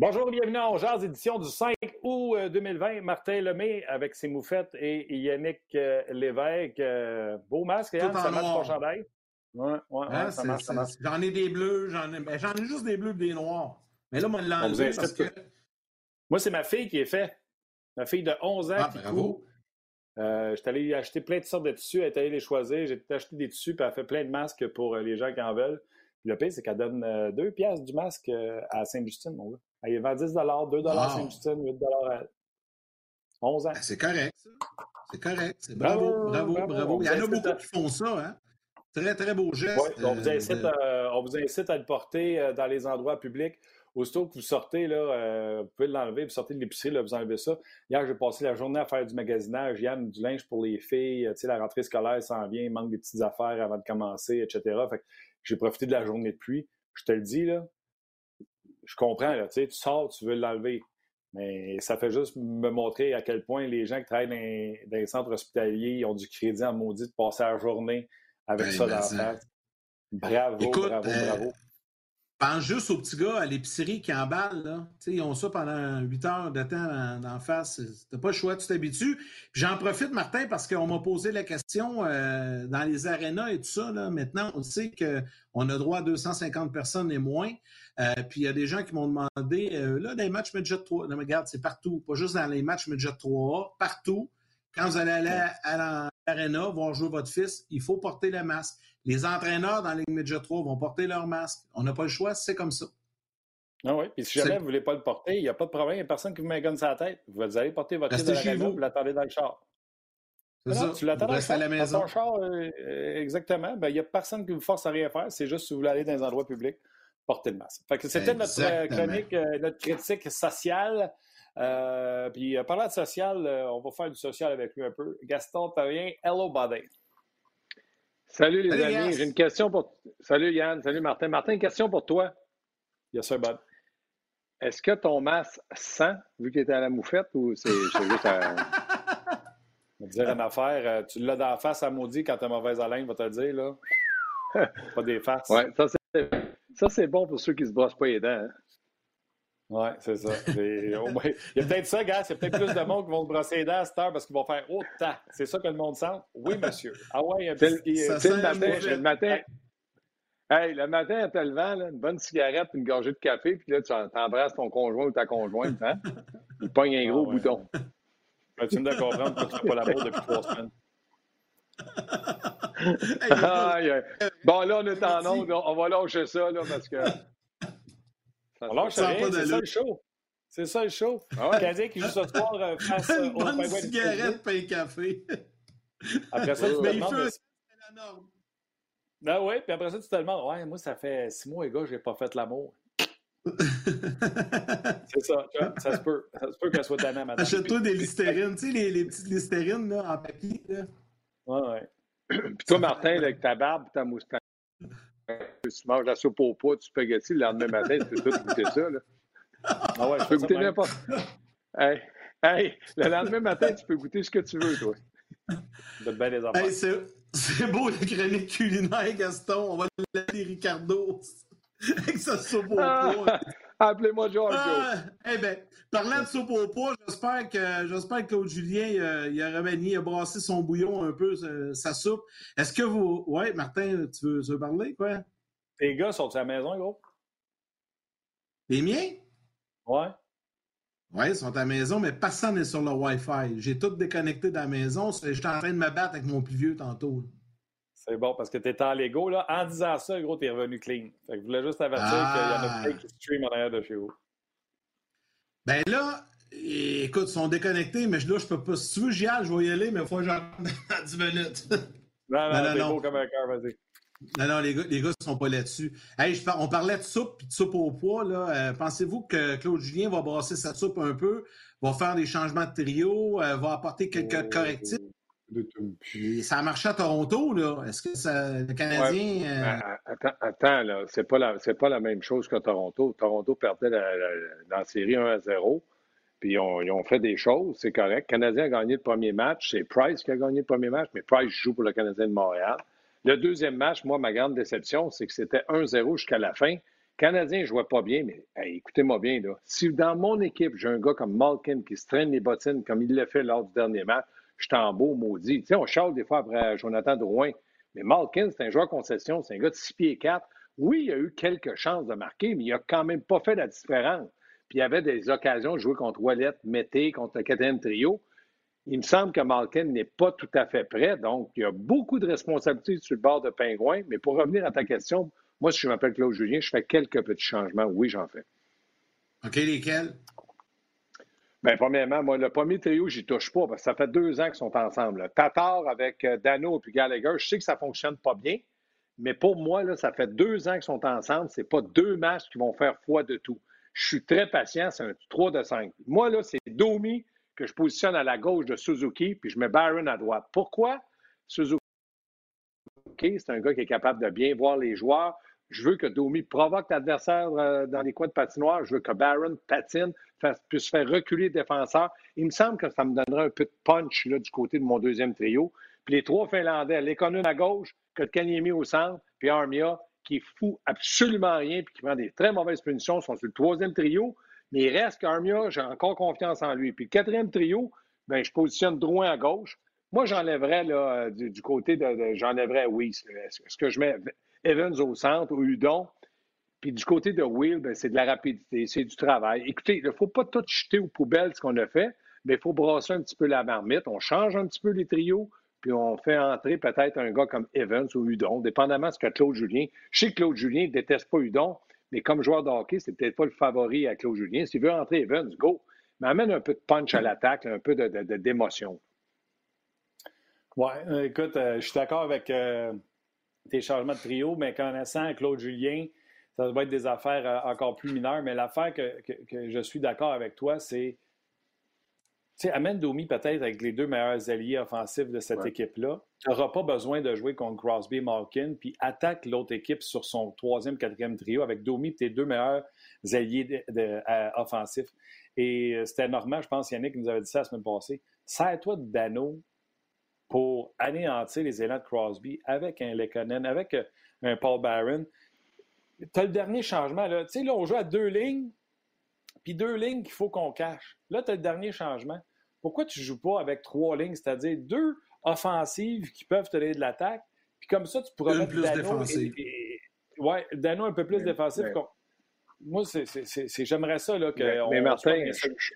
Bonjour et bienvenue en Jazz, édition du 5 août 2020. Euh, Martin Lemay avec ses moufettes et Yannick euh, Lévesque. Euh, beau masque, Yann, ça marche ton chandail? Ouais, ouais, ouais ça, marche, ça marche. J'en ai des bleus, j'en ai, ben, ai, juste des bleus et des noirs. Mais là, moi, l'enlever parce que... Moi, c'est ma fille qui est fait. Ma fille de 11 ans ah, qui bravo. Euh, je suis allé acheter plein de sortes de tissus, elle est allée les choisir. J'ai acheté des tissus, puis elle fait plein de masques pour les gens qui en veulent. Le pire, c'est qu'elle donne deux pièces du masque à Sainte-Justine, mon gars. Il vend 10 2 à Saint-Justine, 8 à 11 ans. Ben, c'est correct, ça. C'est correct. Bravo, bravo, bravo, Il y en a beaucoup qui font ça, hein? Très, très beau geste. on, vous incite, euh, on, vous incite, à le porter euh, dans les endroits publics. Aussitôt que vous sortez, là, euh, vous pouvez l'enlever, vous sortez de l'épicerie, vous enlevez ça. Hier, j'ai passé la journée à faire du magasinage. Yann, du linge pour les filles. Tu sais, la rentrée scolaire s'en vient, il manque des petites affaires avant de commencer, etc. Fait j'ai profité de la journée de pluie. Je te le dis, là, je comprends, là, tu sors, tu veux l'enlever. Mais ça fait juste me montrer à quel point les gens qui travaillent dans, les centres hospitaliers ont du crédit en maudit de passer la journée avec ben, ça dans la face. Bravo, bravo, euh, bravo. Pense juste aux petits gars à l'épicerie qui emballent. Là. ils ont ça pendant 8 heures de temps en, face. T'as pas le choix, tu t'habitues. J'en profite, Martin, parce qu'on m'a posé la question euh, dans les arénas et tout ça. Là, maintenant, on sait qu'on a droit à 250 personnes et moins. Euh, puis il y a des gens qui m'ont demandé, euh, là, dans les matchs Midget 3, non, regarde, c'est partout, pas juste dans les matchs Midget 3 partout. Quand vous allez aller à l'aréna voir jouer votre fils, il faut porter le masque. Les entraîneurs dans les Midget 3 vont porter leur masque. On n'a pas le choix, c'est comme ça. Ah oui, puis si jamais vous ne voulez pas le porter, il n'y a pas de problème, il n'y a personne qui vous met sur la tête. Vous allez porter votre fils à la vous l'attendez dans le char. C'est ça. Tu l'attends dans, à la maison. Dans ton char, euh, exactement. Ben, il n'y a personne qui vous force à rien faire. C'est juste si vous voulez aller dans un endroit public porter le masque. Fait que c'était notre euh, chronique, euh, notre critique sociale. Euh, puis parlant de social, on va faire du social avec lui un peu. Gaston rien. hello buddy. Salut les amis, j'ai une question pour. Salut Yann, salut Martin. Martin, une question pour toi. Yes, sir, bud. Est-ce que ton masque sent, vu qu'il était à la moufette, ou c'est juste à. Je vais dire une affaire, tu l'as dans la face à maudit quand t'as mauvaise haleine, va te le dire, là. Pas des faces. Ouais, ça c'est ça, c'est bon pour ceux qui ne se brossent pas les dents. Hein. Oui, c'est ça. Il y a peut-être ça, gars. Il y a peut-être plus de monde qui vont se brosser les dents à cette heure parce qu'ils vont faire autant. C'est ça que le monde sent? Oui, monsieur. Ah ouais, un petit... Le matin. Le matin. Hey, le matin, à le vent, là, une bonne cigarette, une gorgée de café, puis là, tu embrasses ton conjoint ou ta conjointe, hein? Il pogne un gros ah bouton. Ben, tu me dois comprendre que tu ne fais pas l'amour depuis trois semaines. Bon, là, on est en onde. On va lâcher ça, là, parce que. On lâche rien, c'est ça le show. C'est ça le show. Ah ouais. Canadien qui joue ce soir euh, face Une au bonne cigarette, pain café. Après ça, tu te demandes... C'est la norme. Ben oui, puis après ça, tu te demandes, ouais, moi, ça fait six mois, les gars, j'ai pas fait l'amour. c'est ça, tu vois, ça se peut. Ça se peut qu'elle soit tannée, madame. Achète-toi des listérines, tu sais, les, les petites listérines là, en papier. Là. Ouais, ouais. Puis toi, Martin, avec ta barbe ta moustache, tu manges la soupe au pot, du spaghetti, le lendemain matin, tu peux tout goûter ça. Là. Ah ouais, tu peux goûter n'importe hey, hey, le lendemain matin, tu peux goûter ce que tu veux, toi. Hey, c'est beau la chronique culinaire, Gaston. On va l'appeler Ricardo avec sa soupe au pot. Appelez-moi Giorgio. Ah, eh bien, parlant de soupe au poids, j'espère que, j'espère que Claude Julien euh, il a remanié, il a brassé son bouillon un peu, sa soupe. Est-ce que vous. Ouais, Martin, tu veux, tu veux parler, quoi? Tes gars sont à la maison, gros? Les miens? Ouais. Oui, ils sont à la maison, mais personne n'est sur le Wi-Fi. J'ai tout déconnecté de la maison. J'étais en train de me battre avec mon plus vieux tantôt. C'est bon, parce que tu étais en Lego. Là. En disant ça, gros, tu es revenu clean. Fait que je voulais juste avertir qu'il y en a plein qui stream en arrière de chez vous. Ben là, écoute, ils sont déconnectés, mais là, je peux pas. Si tu veux, j'y aille, je vais y aller, mais il faut que j'en dans 10 minutes. Non, non, non, non. comme un cœur, vas-y. Non, non, les gars, les gars ne sont pas là-dessus. Hey, on parlait de soupe et de soupe au poids. Là. Euh, pensez-vous que Claude Julien va brasser sa soupe un peu, va faire des changements de trio, euh, va apporter quelques oh. correctifs? Puis ça a marché à Toronto, là. Est-ce que ça, le Canadien. Euh, ben, attends, attends, là. C'est pas, la, pas la même chose que Toronto. Toronto perdait dans la série 1 à 0. Puis ils ont, fait des choses, c'est correct. Le Canadien a gagné le premier match. C'est Price qui a gagné le premier match, mais Price joue pour le Canadien de Montréal. Le deuxième match, moi, ma grande déception, c'est que c'était 1-0 jusqu'à la fin. Canadien, je vois pas bien, mais écoutez-moi bien, là. Si dans mon équipe, j'ai un gars comme Malkin qui se traîne les bottines comme il l'a fait lors du dernier match, je suis en beau maudit. Tu sais, on charle des fois après Jonathan Drouin, mais Malkin, c'est un joueur concession, c'est un gars de 6 pieds 4. Oui, il a eu quelques chances de marquer, mais il n'a quand même pas fait la différence. Puis il y avait des occasions de jouer contre Wallet, Mété, contre le quatrième trio. Il me semble que Malkin n'est pas tout à fait prêt, donc il y a beaucoup de responsabilités sur le bord de Pingouin. Mais pour revenir à ta question, moi, si je m'appelle Claude Julien, je fais quelques petits changements. Oui, j'en fais. OK, lesquels? Bien, premièrement, moi, le premier trio, j'y touche pas parce que ça fait deux ans qu'ils sont ensemble. Tatar avec euh, Dano et Gallagher, je sais que ça ne fonctionne pas bien, mais pour moi, là, ça fait deux ans qu'ils sont ensemble. Ce pas deux matchs qui vont faire foi de tout. Je suis très patient, c'est un 3 de 5. Moi, là, c'est Domi que je positionne à la gauche de Suzuki, puis je mets Byron à droite. Pourquoi? Suzuki, c'est un gars qui est capable de bien voir les joueurs. Je veux que Domi provoque l'adversaire euh, dans les coins de patinoire. Je veux que Barron patine, puisse faire reculer le défenseur. Il me semble que ça me donnerait un peu de punch du côté de mon deuxième trio. Puis les trois Finlandais, Lekonen à gauche, Kotkaniemi au centre, puis Armia, qui fout absolument rien puis qui prend des très mauvaises punitions, sont sur le troisième trio. Mais il reste qu'Armia, j'ai encore confiance en lui. Puis le quatrième trio, ben, je positionne Drouin à gauche. Moi, j'enlèverais là, du, côté de, j'enlèverais oui. Est-ce que je mets Evans au centre ou Udon? Puis du côté de Will, ben, c'est de la rapidité, c'est du travail. Écoutez, il ne faut pas tout jeter aux poubelles ce qu'on a fait, mais il faut brasser un petit peu la marmite. On change un petit peu les trios, puis on fait entrer peut-être un gars comme Evans ou Udon, dépendamment de ce que Claude Julien. Je sais que Claude Julien ne déteste pas Udon, mais comme joueur de hockey, c'est peut-être pas le favori à Claude Julien. S'il veut entrer Evans, go. Mais amène un peu de punch à l'attaque, un peu d'émotion. De, oui, euh, écoute, euh, je suis d'accord avec euh, tes changements de trio, mais connaissant Claude Julien, ça va être des affaires encore plus mineures. Mais l'affaire que, je suis d'accord avec toi, c'est. Tu sais, amène Domi peut-être avec les deux meilleurs alliés offensifs de cette équipe-là. Tu n'auras pas besoin de jouer contre Crosby et Malkin, puis attaque l'autre équipe sur son troisième, quatrième trio avec Domi et tes deux meilleurs alliés offensifs. Et c'était normal, je pense, Yannick nous avait dit ça la semaine passée. Sers-toi de Dano pour anéantir les élans de Crosby avec un Lekonen, avec euh, un Paul Barron. Tu as le dernier changement. Là. Tu sais, là, on joue à deux lignes, puis deux lignes qu'il faut qu'on cache. Là, tu as le dernier changement. Pourquoi tu ne joues pas avec trois lignes, c'est-à-dire deux offensives qui peuvent te donner de l'attaque, puis comme ça, tu pourras mettre plus Dano ouais, Dano un peu plus défensif. Moi, c'est, j'aimerais ça là, qu'on mais, Martin,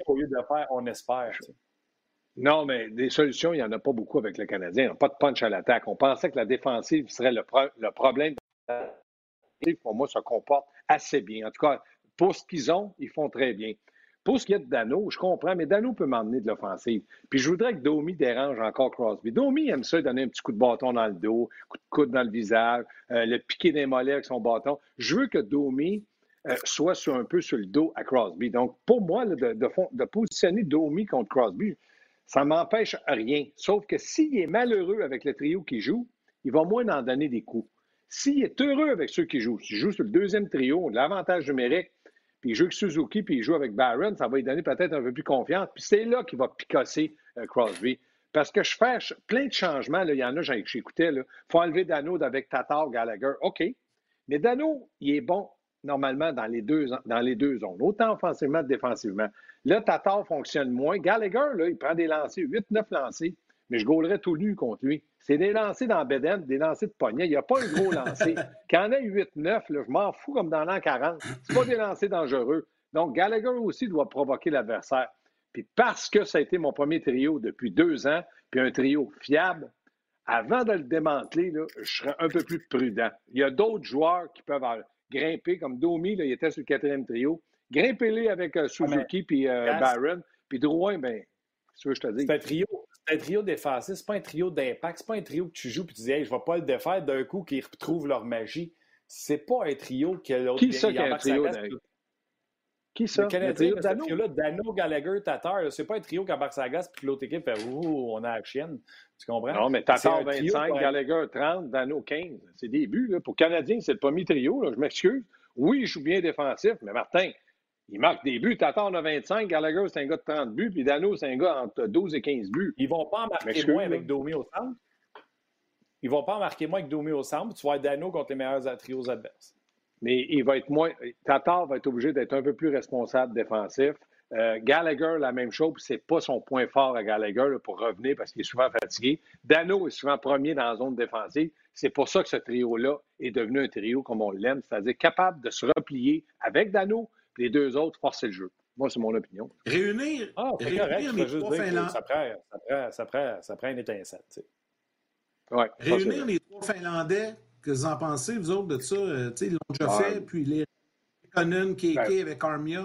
au lieu de faire on espère. Non, mais des solutions, il n'y en a pas beaucoup avec le Canadien. Il n'y a pas de punch à l'attaque. On pensait que la défensive serait le, le problème. Pour moi, ça comporte assez bien. En tout cas, pour ce qu'ils ont, ils font très bien. Pour ce qui est de Dano, je comprends, mais Dano peut m'emmener de l'offensive. Puis je voudrais que Domi dérange encore Crosby. Domi aime ça, donner un petit coup de bâton dans le dos, coup de coude dans le visage, euh, le piquer des mollets avec son bâton. Je veux que Domi euh, soit sur, un peu sur le dos à Crosby. Donc, pour moi, de, de, de, positionner Domi contre Crosby, ça m'empêche rien. Sauf que s'il est malheureux avec le trio qui joue, il va moins en donner des coups. S'il est heureux avec ceux qui jouent, s'il joue sur le deuxième trio, l'avantage numérique, puis il joue avec Suzuki, puis il joue avec Barron, ça va lui donner peut-être un peu plus confiance. Puis c'est là qu'il va picasser euh, Crosby. Parce que je fais plein de changements. Il y en a, j'écoutais. Il faut enlever Dano avec Tatar, Gallagher. OK. Mais Dano, il est bon normalement dans les deux, dans les deux zones, autant offensivement que défensivement. Là, Tatar fonctionne moins. Gallagher, là, il prend des lancers, 8-9 lancers, mais je gaulerais tout nu contre lui. C'est des lancers dans Beden, des lancers de poignet. Il n'y a pas un gros lancer. Quand on a 8-9, je m'en fous comme dans l'an 40. C'est pas des lancers dangereux. Donc, Gallagher aussi doit provoquer l'adversaire. Puis parce que ça a été mon premier trio depuis deux ans, puis un trio fiable, avant de le démanteler, là, je serais un peu plus prudent. Il y a d'autres joueurs qui peuvent grimper, comme Domi, là, il était sur le quatrième trio. Grimpez-les avec euh, Suzuki puis euh, Barron. Puis Drouin, ben, ce que je te dis. C'est un trio. C'est un trio défensif, c'est pas un trio d'impact, c'est pas un trio que tu joues et tu dis hey, je vais pas le défaire d'un coup qu'ils retrouvent leur magie. C'est pas un trio qui a l'autre Qui ça qui un trio Qui ça? Le Canadien, ce trio-là, Dano, Gallagher, Tatar, c'est pas un trio qui embarque sa glace puis que l'autre équipe fait Ouh, on a la chienne. Tu comprends? Non, mais Tatar 25, Gallagher 30, Dano 15. C'est des buts. Là. Pour Canadien, c'est le premier trio. Là. Je m'excuse. Oui, il joue bien défensif, mais Martin, il marque des buts. Tatar en a 25, Gallagher, c'est un gars de 30 buts, puis Dano, c'est un gars entre 12 et 15 buts. Ils vont pas en marquer moins avec Domi au centre. Ils vont pas en marquer moins avec Domi au centre, tu vas être Dano contre les meilleurs trios adverses. mais il va être moins. Tatar va être obligé d'être un peu plus responsable défensif. Euh, Gallagher, la même chose, puis c'est pas son point fort à Gallagher pour revenir parce qu'il est souvent fatigué. Dano est souvent premier dans la zone défensive. C'est pour ça que ce trio-là est devenu un trio comme on l'aime, c'est-à-dire capable de se replier avec Dano, puis les deux autres forcer le jeu. Moi, c'est mon opinion. Réunir, ah, réunir les trois Finlandais. Ça prend, ça, prend, ça, prend, ça prend une étincelle. Tu sais. ouais, réunir les trois Finlandais, que vous en pensez, vous autres, de ça? Euh, ils l'ont déjà fait, puis les Conan, Keke ben, avec Armia.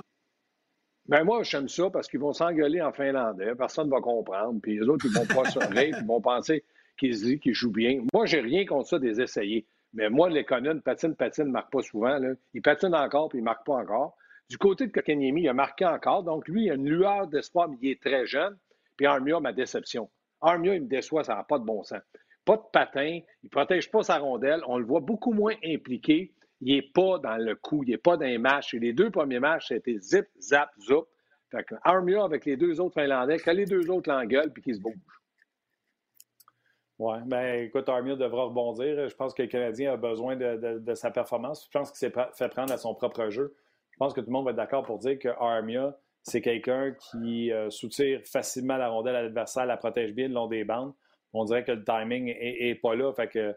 Ben moi, j'aime ça parce qu'ils vont s'engueuler en finlandais. Personne ne va comprendre. Puis les autres, ils vont pas sonner. ils vont penser qu'ils se disent qu'ils jouent bien. Moi, j'ai rien contre ça des essayés. Mais moi, les Conan, patine, patine, ne marque pas souvent. Là. Il patine encore, puis il ne marque pas encore. Du côté de Kokeniemi, il a marqué encore. Donc, lui, il a une lueur d'espoir, mais il est très jeune. Puis Armia, ma déception. Armia, il me déçoit, ça n'a pas de bon sens. Pas de patin, il ne protège pas sa rondelle. On le voit beaucoup moins impliqué il n'est pas dans le coup, il n'est pas dans les matchs. Et les deux premiers matchs, c'était zip, zap, zoup. Fait que Armia avec les deux autres Finlandais, que les deux autres l'engueulent puis qu'ils se bougent. Oui, bien écoute, Armia devra rebondir. Je pense que le Canadien a besoin de, sa performance. Je pense qu'il s'est fait prendre à son propre jeu. Je pense que tout le monde va être d'accord pour dire que Armia, c'est quelqu'un qui euh, soutire facilement la rondelle à l'adversaire, la protège bien le long des bandes. On dirait que le timing n'est pas là. Fait que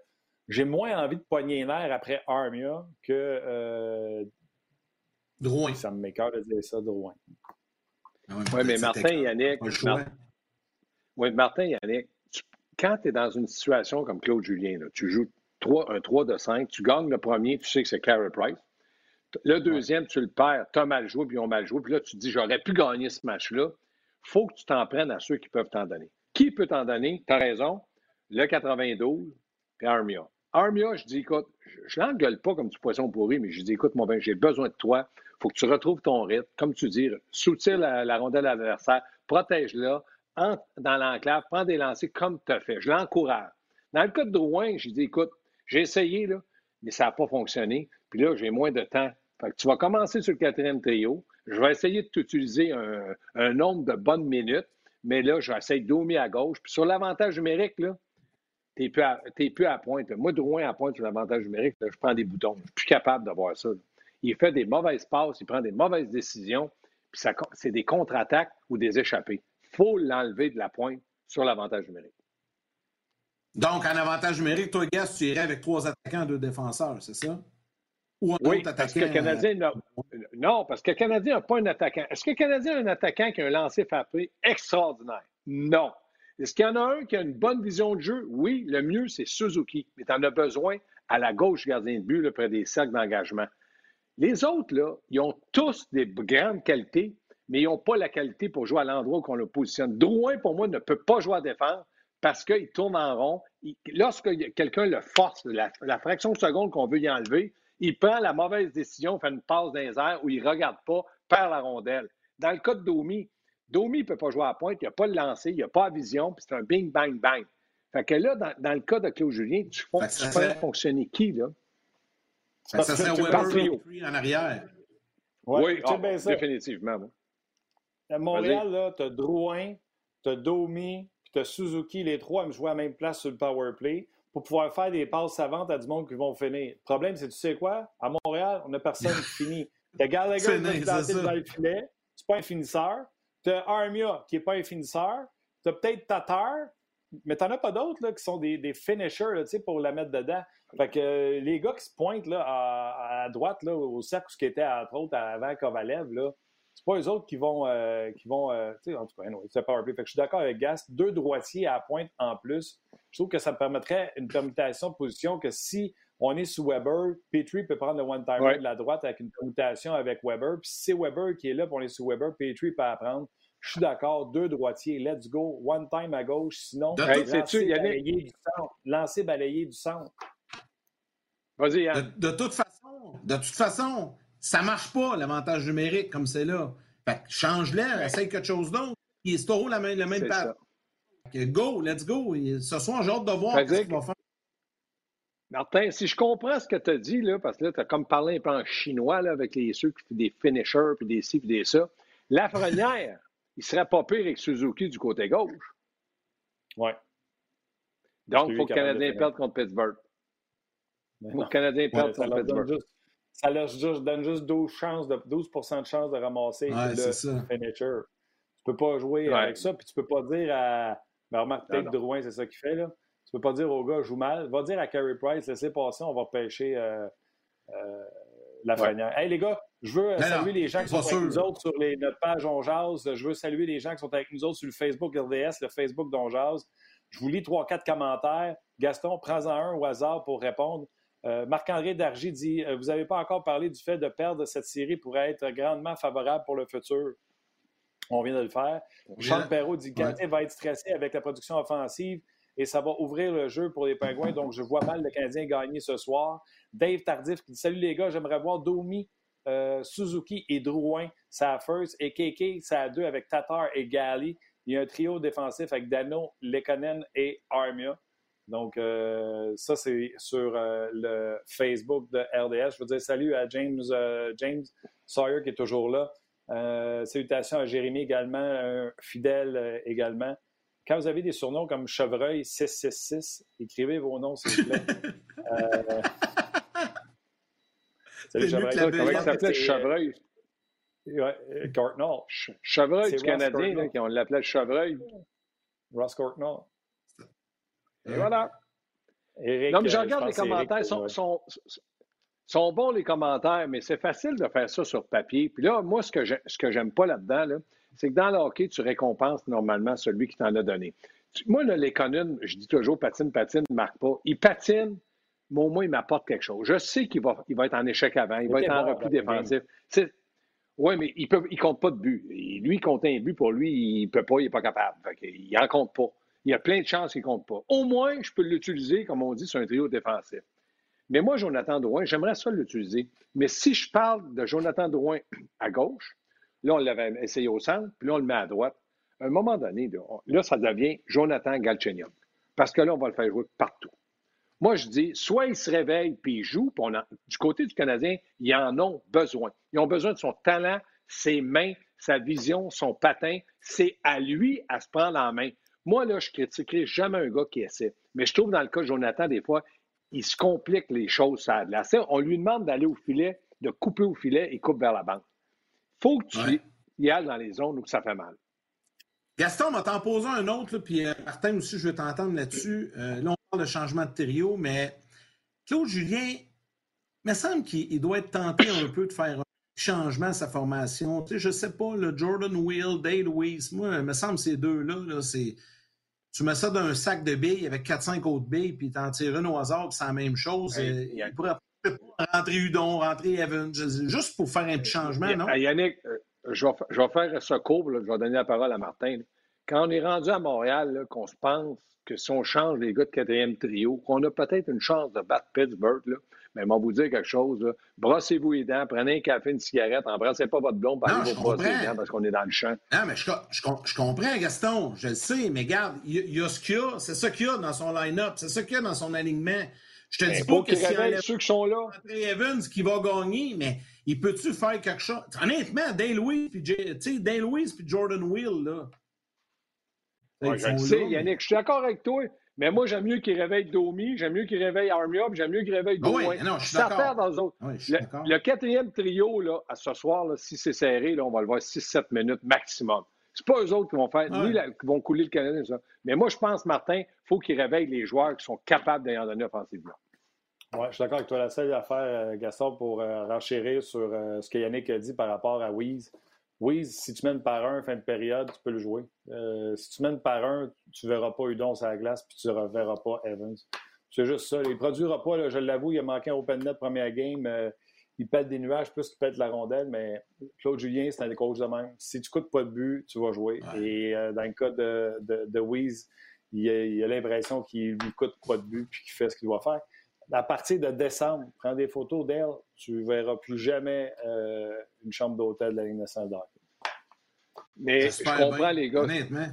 j'ai moins envie de poigner l'air après Armia que. Euh... Drouin. Ça me m'écœure de dire ça, Drouin. Ah oui, mais Martin Yannick. Oui, Martin Yannick, quand tu es dans une situation comme Claude Julien, tu joues 3, un 3 de 5, tu gagnes le premier, tu sais que c'est Carey Price. Le deuxième, tu le perds, tu as mal joué, puis ils ont mal joué, puis là, tu te dis, j'aurais pu gagner ce match-là. faut que tu t'en prennes à ceux qui peuvent t'en donner. Qui peut t'en donner? Tu as raison. Le 92, puis Armia. Armia, je dis, écoute, je, ne l'engueule pas comme du poisson pourri, mais je dis, écoute, mon ben, j'ai besoin de toi. Il faut que tu retrouves ton rythme. Comme tu dis, soutiens la, rondelle à l'adversaire, protège-la, entre dans l'enclave, prends des lancers comme tu as fait. Je l'encourage. Dans le cas de Drouin, j'ai dit, écoute, j'ai essayé, là, mais ça n'a pas fonctionné. Puis là, j'ai moins de temps. Fait que tu vas commencer sur le quatrième trio. Je vais essayer de t'utiliser un, nombre de bonnes minutes, mais là, je vais essayer de dormir à gauche. Puis sur l'avantage numérique, là, tu n'es plus, à pointe. Moi, Drouin à pointe sur l'avantage numérique, je prends des boutons. Je suis plus capable de voir ça. Il fait des mauvaises passes, il prend des mauvaises décisions, puis c'est des contre-attaques ou des échappées. Il faut l'enlever de la pointe sur l'avantage numérique. Donc, en avantage numérique, toi, Gas, tu irais avec trois attaquants, deux défenseurs, c'est ça? Ou un oui, autre parce que le Canadien Non, parce que le Canadien n'a pas un attaquant. Est-ce que le Canadien a un attaquant qui a un lancer frappé extraordinaire? Non. Est-ce qu'il y en a un qui a une bonne vision de jeu? Oui, le mieux, c'est Suzuki. Mais tu en as besoin à la gauche gardien de but, là, près des cercles d'engagement. Les autres, là, ils ont tous des grandes qualités, mais ils n'ont pas la qualité pour jouer à l'endroit où on le positionne. Drouin, pour moi, ne peut pas jouer à défense parce qu'il tourne en rond. lorsque quelqu'un le force, la, fraction de seconde qu'on veut y enlever, il prend la mauvaise décision, fait une passe dans les airs où il ne regarde pas, perd la rondelle. Dans le cas de Domi, Domi ne peut pas jouer à pointe, il n'a pas le lancer, il n'a pas la vision, puis c'est un bing, bang, bang. Fait que là, dans, le cas de Claude Julien, tu, fais fonctionner qui, là? Ça, ça serait Weber en arrière. oui, ah, définitivement. À Montréal, là, tu as Drouin, tu as Domi, puis tu as Suzuki, les trois à me jouer à la même place sur le power play pour pouvoir faire des passes savantes à du monde qui vont finir. Le problème, c'est tu sais quoi? À Montréal, on n'a personne qui finit. Tu as Gallagher qui est dans le filet, c'est pas un finisseur. Tu as Armia, qui n'est pas un finisseur. Tu as peut-être Tatar, mais tu n'en as pas d'autres qui sont des, des finishers là, pour la mettre dedans. Fait que euh, les gars qui se pointent là, à, droite, là, au cercle, ce qui était entre autres avant Kovalev, là, c'est pas eux autres qui vont. Euh, qui vont euh, en tout cas, c'est pas Fait que je suis d'accord avec Gas. Deux droitiers à pointe en plus. Je trouve que ça me permettrait une permutation de position que si on est sous Weber. Petrie peut prendre le one-timer de la droite avec une commutation avec Weber. Puis si c'est Weber qui est là, pour on est sous Weber, Petrie peut apprendre. Je suis d'accord, deux droitiers, let's go, one time à gauche, sinon, lancer, balayé du centre. Lancer balayé du centre. Vas-y, Yann. De, toute façon, de toute façon, ça marche pas, l'avantage numérique comme c'est là. Fait change-le, essaye quelque chose d'autre. C'est toujours la même, le même patte. Go, let's go. Ce soir, j'ai hâte de voir ce qu'il va faire. Martin, si je comprends ce que tu as dit, là, parce que là, tu as comme parlé un peu en chinois là, avec les, ceux qui font des finishers, puis des ci, puis des ça. Lafrenière, il serait pas pire avec Suzuki du côté gauche. Oui. Donc, il faut que le Canadien perde contre Pittsburgh. Il faut que le Canadien perde contre Pittsburgh. Ça leur donne juste 12, chances de, 12 de chances de ramasser le finisher. Tu peux pas jouer avec ça, puis tu peux pas dire à. Ben, remarque, peut-être Drouin, c'est ça qu'il fait, là. Tu peux pas dire au gars, joue mal. Va dire à Carey Price, laissez passer, on va pêcher euh, euh, la ouais. Hey, les gars, je veux saluer les gens qui sont avec nous autres sur les, notre page On Je veux saluer les gens qui sont avec nous autres sur le Facebook RDS, le Facebook d'On Je vous lis trois, quatre commentaires. Gaston, prends-en un au hasard pour répondre. Euh, Marc-André Dargy dit Vous n'avez pas encore parlé du fait de perdre cette série pourrait être grandement favorable pour le futur. On vient de le faire. Jean Perrault dit Gardien va être stressé avec la production offensive et ça va ouvrir le jeu pour les Pingouins. Donc, je vois mal le Canadien gagner ce soir. Dave Tardif qui dit Salut les gars, j'aimerais voir Domi, euh, Suzuki et Drouin, ça a first, et Keke, ça a deux avec Tatar et Gali. Il y a un trio défensif avec Dano, Lekonen et Armia. Donc, euh, ça, c'est sur euh, le Facebook de RDS. Je veux dire salut à James, James Sawyer qui est toujours là. salutations à Jérémy également, un fidèle également. Quand vous avez des surnoms comme Chevreuil 666, écrivez vos noms, s'il vous plaît. euh... Salut Chevreuil. Comment il s'appelait? Chevreuil? Ouais, Courtnall. Chevreuil du Canadien, là, on l'appelait Chevreuil. Ross Courtnall. Et voilà. Eric, non, mais je euh, regarde les commentaires, sont, sont, sont, bons les commentaires, mais c'est facile de faire ça sur papier. Puis là, moi, ce que j'aime pas là-dedans, là, c'est que dans le hockey, tu récompenses normalement celui qui t'en a donné. Moi, les connunes, je dis toujours patine, patine, ne marque pas. Il patine, mais au moins, il m'apporte quelque chose. Je sais qu'il va, il va être en échec avant, il va être en repli défensif. Oui, mais il ne il compte pas de but. Lui, il compte un but pour lui, il ne peut pas, il n'est pas capable. il n'en compte pas. Il y a plein de chances qu'il ne compte pas. Au moins, je peux l'utiliser, comme on dit, sur un trio défensif. Mais moi, Jonathan Drouin, j'aimerais ça l'utiliser. Mais si je parle de Jonathan Drouin à gauche, Là, on l'avait essayé au centre, puis là, on le met à droite. À un moment donné, là, ça devient Jonathan Galchenyuk. Parce que là, on va le faire jouer partout. Moi, je dis, soit il se réveille puis il joue, puis du côté du Canadien, ils en ont besoin. Ils ont besoin de son talent, ses mains, sa vision, son patin. C'est à lui à se prendre en main. Moi, là, je critiquerai jamais un gars qui essaie. Mais je trouve dans le cas de Jonathan, des fois, il se complique les choses ça On lui demande d'aller au filet, de couper au filet et coupe vers la banque faut que tu y ailles dans les zones où ça fait mal. Gaston, m'a t'en posé un autre, puis euh, Martin aussi, je vais t'entendre là-dessus. Euh, là, on parle de changement de trio, mais Claude Julien, il me semble qu'il doit être tenté un peu de faire un changement à sa formation. Tu sais, je sais pas, le Jordan Will, Dale Weiss, moi, il me semble que ces deux-là, c'est. Tu mets ça dans un sac de billes avec 4-5 autres billes, puis t'en tires une au hasard, puis c'est la même chose. Euh, il pourrait rentrer Udon, rentrer Evans, juste pour faire un petit changement, non? Yannick, euh, je vais, je vais faire ce cours, je vais donner la parole à Martin. Quand on est rendu à Montréal, qu'on se pense que si on change les gars de quatrième trio, qu'on a peut-être une chance de battre Pittsburgh, là, mais moi, vous dire quelque chose, brossez-vous les dents, prenez un café, une cigarette, embrassez pas votre blonde, parlez vos brosser les dents parce qu'on est dans le champ. Non, mais je, je, comprends, Gaston, je le sais, mais regarde, il y, a ce qu'il y a, c'est ça qu'il y a dans son line-up, c'est ça qu'il y a dans son alignement. Je te ben, dis pas que si enlève ceux qui sont là. Evans qui va gagner, mais il peut-tu faire quelque chose? Honnêtement, Dale Louise puis Dale Louise puis Jordan Will, là. Ouais, je sais, Yannick, je suis d'accord avec toi. Mais moi, j'aime mieux qu'il réveille Domi, j'aime mieux qu'il réveille Army Up, j'aime mieux qu'il réveille ah Domi. Oui, non, je suis d'accord. dans les autres. le, quatrième trio, là, à ce soir, là, si c'est serré, là, on va le voir 6-7 minutes maximum. C'est pas eux autres qui vont faire, ni qui vont couler le Canadien, ça. Mais moi, je pense, Martin, il faut qu'il réveille les joueurs qui sont capables d'y en donner offensivement. Oui, je suis d'accord avec toi. La seule affaire, euh, Gaston, pour euh, renchérir sur euh, ce que Yannick a dit par rapport à Weeze. Weeze, si tu mènes par un fin de période, tu peux le jouer. si tu mènes par un, tu ne verras pas Udon sur la glace puis tu ne reverras pas Evans. C'est juste ça. Il ne produira pas, je l'avoue, il a manqué un open net première game il pète des nuages plus qu'il pète la rondelle, mais Claude Julien, c'est un des coachs de même. Si tu ne coûtes pas de but, tu vas jouer. Et euh, dans le cas de, de, de il a, l'impression qu'il lui coûte pas de but puis qu'il fait ce qu'il doit faire. À partir de décembre, prends des photos d'elle, tu ne verras plus jamais euh, une chambre d'hôtel de la Ligue nationale Mais je comprends, les gars. Honnêtement.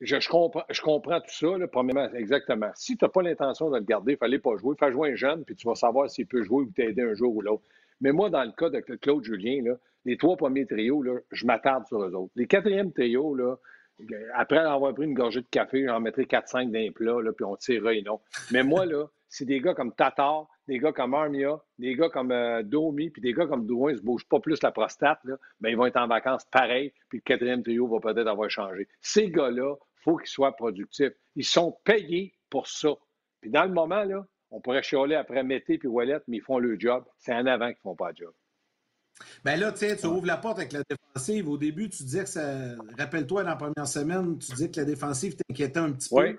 Je, comprends, je comprends tout ça, là, premièrement, exactement. Si tu n'as pas l'intention de le garder, il ne fallait pas jouer. Fais jouer un jeune, puis tu vas savoir s'il peut jouer ou t'aider un jour ou l'autre. Mais moi, dans le cas de Claude Julien, les trois premiers trios, je m'attarde sur eux autres. Les quatrièmes trios, là, après avoir pris une gorgée de café, j'en mettrais 4-5 d'un plat, puis on tirerait non. Mais moi, là, c'est des gars comme Tatar, des gars comme Armia, des gars comme euh, Domi, puis des gars comme Drouin ne se bougent pas plus la prostate, là, ben, ils vont être en vacances pareil, puis le quatrième trio va peut-être avoir changé. Ces gars-là, il faut qu'ils soient productifs. Ils sont payés pour ça. Puis dans le moment, là, on pourrait chialer après Mété puis Wallet, mais ils font le job. C'est en avant qu'ils ne font pas le job. Ben là, tu ouvres la porte avec la défensive. Au début, tu disais que ça. Rappelle-toi, dans la première semaine, tu disais que la défensive t'inquiétait un petit peu.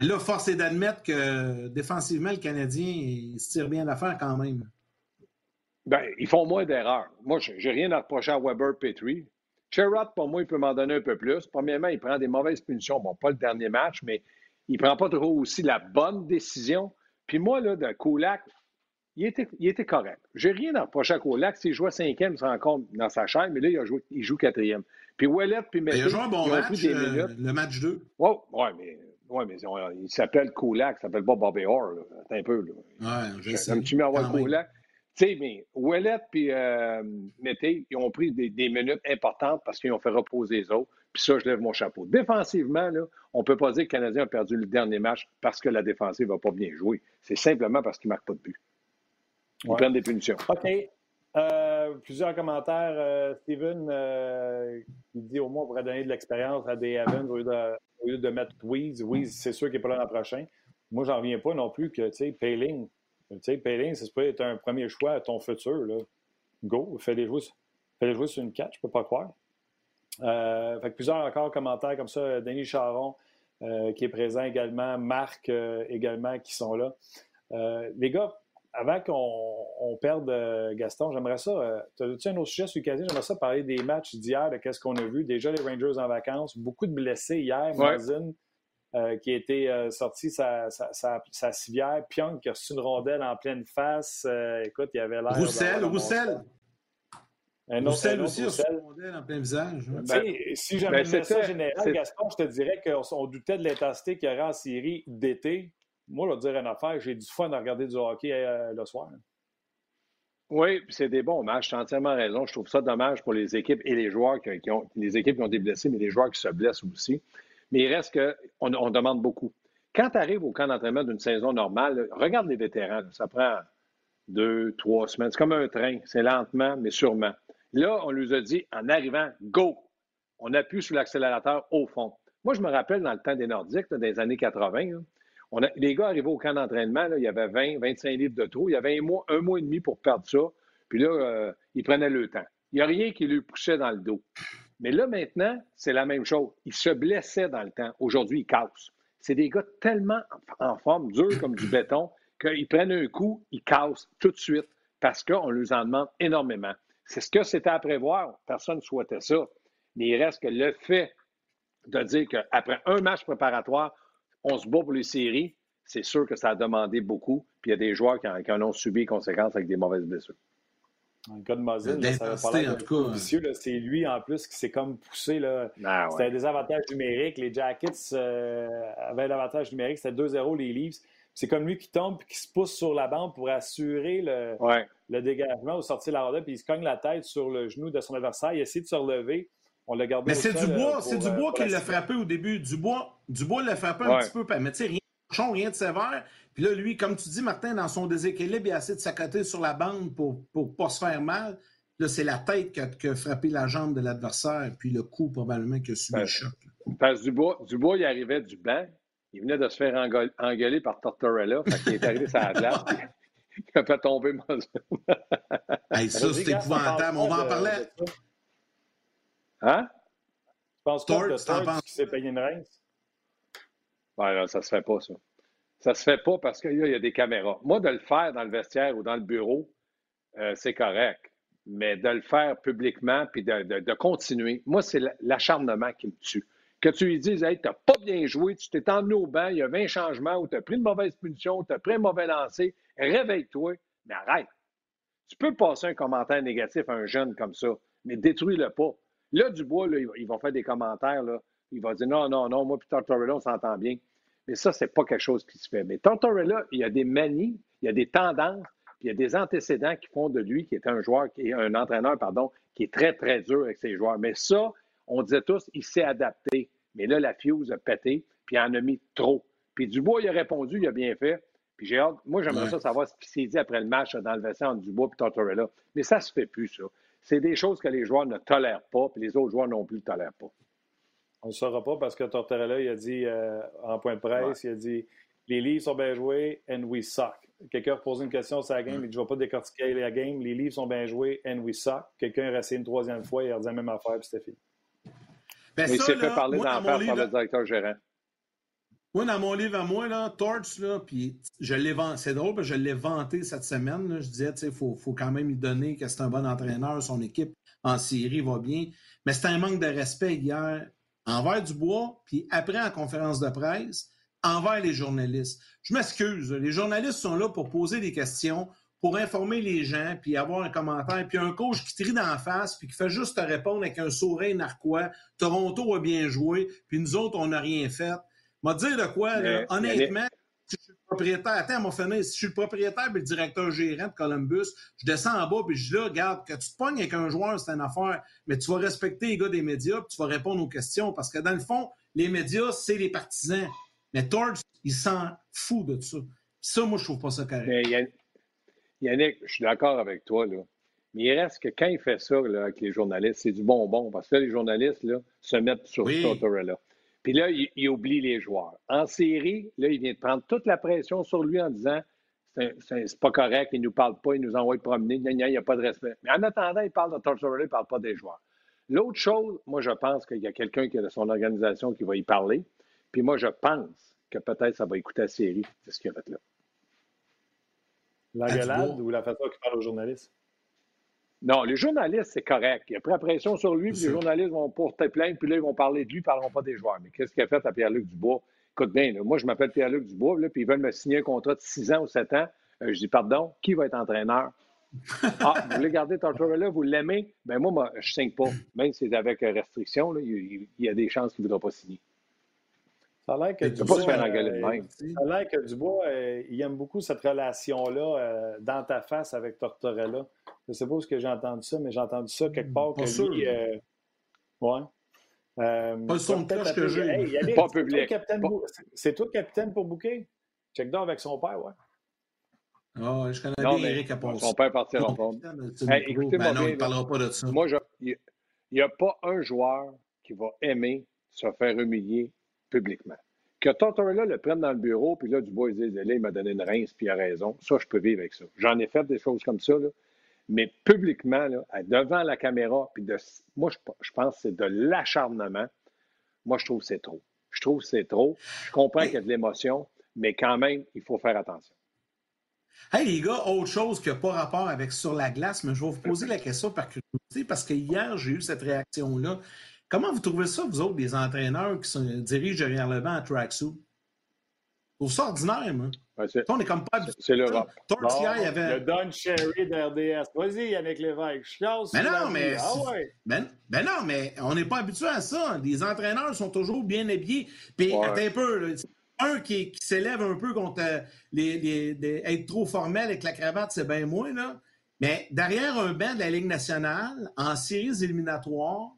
Là, force est d'admettre que défensivement, le Canadien il se tire bien l'affaire quand même. Ben, ils font moins d'erreurs. Moi, je n'ai rien à reprocher à Weber Petrie. Sherrod, pour moi, il peut m'en donner un peu plus. Premièrement, il prend des mauvaises punitions. Bon, pas le dernier match, mais il ne prend pas trop aussi la bonne décision. Puis moi, là, de Kulak, il était, il était correct. J'ai rien à reprocher à Kulak. S'il jouait cinquième, il se rend compte dans sa chaîne, mais là, il, a joué, il joue quatrième. Puis Ouellet, puis Mété, Il a joué un bon match, euh, le match 2. Oui, ouais, mais, ouais, mais il s'appelle Kulak, il s'appelle pas Bobby Orr. Là. Attends un peu. Là. Ouais, je sais. Tu mets à voir Kulak. Tu sais, mais Ouellet puis euh, Mété, ils ont pris des, des minutes importantes parce qu'ils ont fait reposer les autres. Puis ça, je lève mon chapeau. Défensivement, là, on ne peut pas dire que le Canadien a perdu le dernier match parce que la défensive va pas bien jouer. C'est simplement parce qu'ils ne marquent pas de but. Ils prennent des punitions. OK. Euh, plusieurs commentaires. Euh, Steven euh, dit au moins on pourrait donner de l'expérience à des Evans au lieu de, mettre Weeze. Weeze, c'est sûr qu'il n'est pas là l'an prochain. Moi, j'en reviens pas non plus que, tu sais, Payling, tu sais, Payling, ça peut être un premier choix à ton futur, là. Go, fais-les jouer, fais sur une catch, je peux pas croire. Fait plusieurs encore commentaires comme ça. Denis Charon, qui est présent également. Marc également, qui sont là. les gars, avant qu'on perde Gaston, j'aimerais ça. tu as-tu un autre sujet sur le J'aimerais ça parler des matchs d'hier, de qu'est-ce qu'on a vu. Déjà, les Rangers en vacances, beaucoup de blessés hier. Ouais. qui a été sorti sa, sa, civière. Pyong qui a reçu une rondelle en pleine face. écoute, il avait l'air. Roussel, Roussel. Un autre, Roussel aussi Roussel. en plein visage. Ben, si j'avais ben, ça général, Gaston, je te dirais qu'on doutait de l'intensité qu'il y aurait en série d'été. Moi, je vais dire une affaire, j'ai du fun à regarder du hockey euh, le soir. Oui, c'est des bons matchs. Tu entièrement raison. Je trouve ça dommage pour les équipes et les joueurs qui, ont les équipes qui ont été blessés, mais les joueurs qui se blessent aussi. Mais il reste qu'on on demande beaucoup. Quand tu arrives au camp d'entraînement d'une saison normale, regarde les vétérans. Ça prend deux, trois semaines. C'est comme un train. C'est lentement, mais sûrement. Là, on nous a dit, en arrivant, go! On appuie sur l'accélérateur au fond. Moi, je me rappelle dans le temps des Nordiques, des années 80, les gars arrivaient au camp d'entraînement, il y avait 20, 25 livres de trop. Il y avait un mois, un mois et demi pour perdre ça. Puis là, euh, ils prenaient le temps. Il n'y a rien qui lui poussait dans le dos. Mais là, maintenant, c'est la même chose. Ils se blessaient dans le temps. Aujourd'hui, ils cassent. C'est des gars tellement en forme, durs comme du béton, qu'ils prennent un coup, ils cassent tout de suite parce qu'on leur en demande énormément. C'est ce que c'était à prévoir. Personne ne souhaitait ça. Mais il reste que le fait de dire qu'après un match préparatoire, on se bat pour les séries, c'est sûr que ça a demandé beaucoup. Puis il y a des joueurs qui en, ont subi les conséquences avec des mauvaises blessures. Le cas de Muzzin, ça va pas vicieux. C'est lui, en plus, qui s'est comme poussé. Là. Ah, c'était des avantages numériques. Les Jackets euh, avaient l'avantage numérique. C'était 2-0 les Leafs. C'est comme lui qui tombe et qui se pousse sur la bande pour assurer le, le dégagement ou sortir la rondelle, puis il se cogne la tête sur le genou de son adversaire. Il essaie de se relever. On l'a gardé. Mais c'est du bois, c'est du bois qui l'a frappé au début. Du bois, du bois l'a frappé un petit peu. Mais tu sais, rien, rien de sévère. Puis là, lui, comme tu dis, Martin, dans son déséquilibre, il a essayé de s'accoter sur la bande pour ne pas se faire mal. Là, c'est la tête qui a, frappé la jambe de l'adversaire, puis le coup, probablement, qui a subi le choc. Parce que Dubois, Dubois, il arrivait du banc, il venait de se faire engueuler par Tortorella. Fait il est arrivé sur la glace. il a fait tomber mon hey, Ça, c'est épouvantable. On va en parler. Hein? Tu penses Tort, que Tort qui s'est payé une rince? Ouais, là, ça se fait pas, ça. Ça se fait pas parce qu'il y a des caméras. Moi, de le faire dans le vestiaire ou dans le bureau, euh, c'est correct. Mais de le faire publiquement puis de, de continuer, moi, c'est l'acharnement qui me tue que tu lui dises, hey, tu n'as pas bien joué, tu t'es emmené au banc, il y a 20 changements, ou tu as pris une mauvaise punition, tu as pris un mauvais lancer, réveille-toi, mais arrête. Tu peux passer un commentaire négatif à un jeune comme ça, mais détruis-le pas. Là, Dubois, là, ils vont faire des commentaires, là. il va dire non, non, non, moi puis Tortorella, on s'entend bien. Mais ça, c'est pas quelque chose qui se fait. Mais Tortorella, il y a des manies, il y a des tendances, puis il y a des antécédents qui font de lui, qui est un joueur, qui est un entraîneur, pardon, qui est très, très dur avec ses joueurs. Mais ça, on disait tous, il s'est adapté. Mais là, la fuse a pété, puis il en a mis trop. Puis Dubois, il a répondu, il a bien fait. Puis j'ai hâte, moi j'aimerais ça savoir ce qui s'est dit après le match dans le vestiaire du Dubois et Tortorella. Mais ça se fait plus, ça. C'est des choses que les joueurs ne tolèrent pas, puis les autres joueurs non plus ne tolèrent pas. On ne saura pas parce que Tortorella, il a dit euh, en point de presse, il a dit les livres sont bien joués and we suck. Quelqu'un a posé une question sur la game, il dit Je ne vais pas décortiquer la game, les livres sont bien joués and we suck. Quelqu'un est resté une troisième fois, il a dit la même affaire, puis c'était fini. Ben il s'est fait parler d'en par le directeur gérant. Moi, dans mon livre à moi, là, Torch, là, puis je l'ai c'est drôle, je l'ai vanté cette semaine. je disais, il faut, faut, quand même lui donner que c'est un bon entraîneur, son équipe en série va bien. Mais c'était un manque de respect hier envers Dubois, puis après en conférence de presse, envers les journalistes. Je m'excuse, les journalistes sont là pour poser des questions, pour informer les gens, puis avoir un commentaire, puis un coach qui trie d'en face, puis qui fait juste te répondre avec un sourire narquois. Toronto a bien joué, puis nous autres, on n'a rien fait. M'a dire de quoi, honnêtement, si je suis le propriétaire, attends, m'a si je suis le propriétaire et le directeur gérant de Columbus, je descends en bas puis je dis là, regarde, que tu te pognes avec un joueur, c'est une affaire, mais tu vas respecter les gars des médias puis tu vas répondre aux questions parce que dans le fond, les médias, c'est les partisans. Mais Torch, il s'en fout de ça. ça, moi, je trouve pas ça correct. Mais Yannick, je suis d'accord avec toi, là. Mais il reste que quand il fait ça là, avec les journalistes, c'est du bonbon. Parce que là, les journalistes là, se mettent sur oui. Tortorella. Puis là, il, oublie les joueurs. En série, là, il vient de prendre toute la pression sur lui en disant c'est pas correct, il ne nous parle pas, il nous envoie promener, il n'y a pas de respect. Mais en attendant, il parle de Tortorella, il ne parle pas des joueurs. L'autre chose, moi, je pense qu'il y a quelqu'un qui est de son organisation qui va y parler. Puis moi, je pense que peut-être ça va écouter la série. C'est ce qu'il a fait là. L'engueulade ou la façon qu'il parle aux journalistes? Non, les journalistes, c'est correct. Il a pris la pression sur lui, puis les journalistes vont porter plainte, puis là, ils vont parler de lui, ils ne parleront pas des joueurs. Mais qu'est-ce qu'il a fait à Pierre-Luc Dubois? Écoute bien, moi, je m'appelle Pierre-Luc Dubois, là, puis ils veulent me signer un contrat de 6 ans ou 7 ans. Euh, je dis, pardon, qui va être entraîneur? ah, vous voulez garder là, vous l'aimez? Ben moi, je ne signe pas. Même si c'est avec restriction, là, il, y a des chances qu'il ne voudra pas signer. Ça a l'air que, Dubois, euh, que Dubois, euh, il aime beaucoup cette relation-là euh, dans ta face avec Tortorella. Je ne sais pas où que j'ai entendu ça, mais j'ai entendu ça quelque part. Pas que sûr. Lui, ouais. pas son cloche que j'ai. pas public. C'est toi le capitaine pour bouquer? Check down avec son père, ouais. Ah, je connais bien Eric à Son père partira en. Écoutez-moi ben non, il ne parlera pas de ça. Moi, il n'y a pas un joueur qui va aimer se faire humilier publiquement. Que Tortorella le prenne dans le bureau, puis là, Dubois, il dit, il m'a donné une rince, puis il a raison. Ça, je peux vivre avec ça. J'en ai fait des choses comme ça, là. mais publiquement, là, devant la caméra, puis de, moi, je, pense que c'est de l'acharnement. Moi, je trouve que c'est trop. Je trouve que c'est trop. Je comprends qu'il y a de l'émotion, mais quand même, il faut faire attention. Hey les gars, autre chose qui n'a pas rapport avec sur la glace, mais je vais vous poser la question par curiosité parce que hier, j'ai eu cette réaction-là. Comment vous trouvez ça, vous autres, des entraîneurs qui se dirigent derrière le banc à tracksuit? Au ça ordinaire, moi. on est comme pas. C'est l'Europe. il y avait. Le Don Cherry d'RDS. Vas-y, Yannick Lévesque. Je casse. Mais non, mais. Ah ouais. ben, ben, non, mais on n'est pas habitué à ça. Les entraîneurs sont toujours bien habillés. Puis, un peu. un qui, s'élève un peu contre euh, les, les, être trop formel avec la cravate, c'est bien moins, là. Mais derrière un banc de la Ligue nationale, en séries éliminatoires,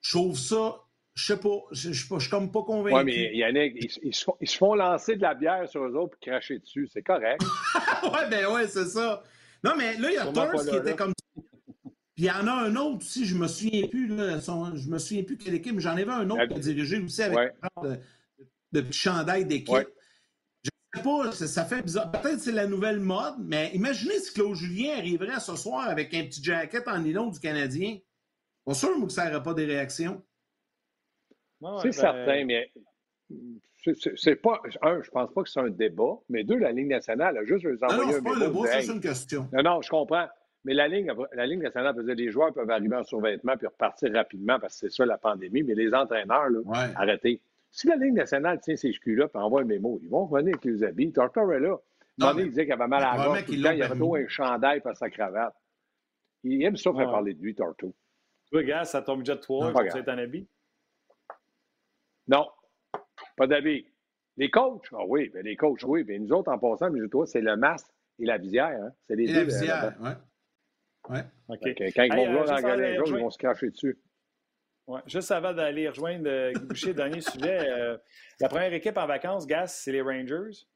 je trouve ça, je sais pas, je, suis comme pas convaincu. Oui, mais Yannick, ils, se font, lancer de la bière sur eux autres et cracher dessus. C'est correct. ouais, ben ouais, c'est ça. Non, mais là, il y a Thurs qui était comme ça. Puis il y en a un autre aussi, je me souviens plus, là, son, je me souviens plus quelle équipe, mais j'en avais un autre qui a dirigé aussi avec ouais. de, de, de chandail d'équipe. Ouais. Je sais pas, ça, ça fait bizarre. Peut-être c'est la nouvelle mode, mais imaginez si Claude Julien arriverait ce soir avec un petit jacket en nylon du Canadien. Pas sûr, que ça n'aurait pas des réactions. C'est ben... certain, mais c'est pas. Un, je pense pas que c'est un débat, mais deux, la Ligue nationale a juste les envoyer non, non, un débat. c'est une question. Non, non, je comprends. Mais la Ligue, la Ligue nationale faisait les joueurs peuvent arriver en survêtement puis repartir rapidement parce que c'est ça la pandémie, mais les entraîneurs, là, arrêtez. Si la Ligue nationale tient ses culs là et envoie un mémo, ils vont revenir avec les habits. Tortorella, là, il disait qu'il avait mal à la gorge il avait un chandail par sa cravate. Il aime ça faire parler de lui, Torto. Oui, gars, ça tombe déjà de 3 ça c'est un habit? Non, pas d'habit. Les coachs, ah oui, mais les coachs, oui. Mais nous autres, en passant, mais toi, c'est le masque et la visière. Hein? C'est les et la visière, oui. Ouais. Okay. Quand ils vont euh, voir dans le ils vont se cacher dessus. Ouais. Juste avant d'aller rejoindre euh, Guy Boucher, dernier sujet, euh, la première équipe en vacances, Gas, c'est les Rangers.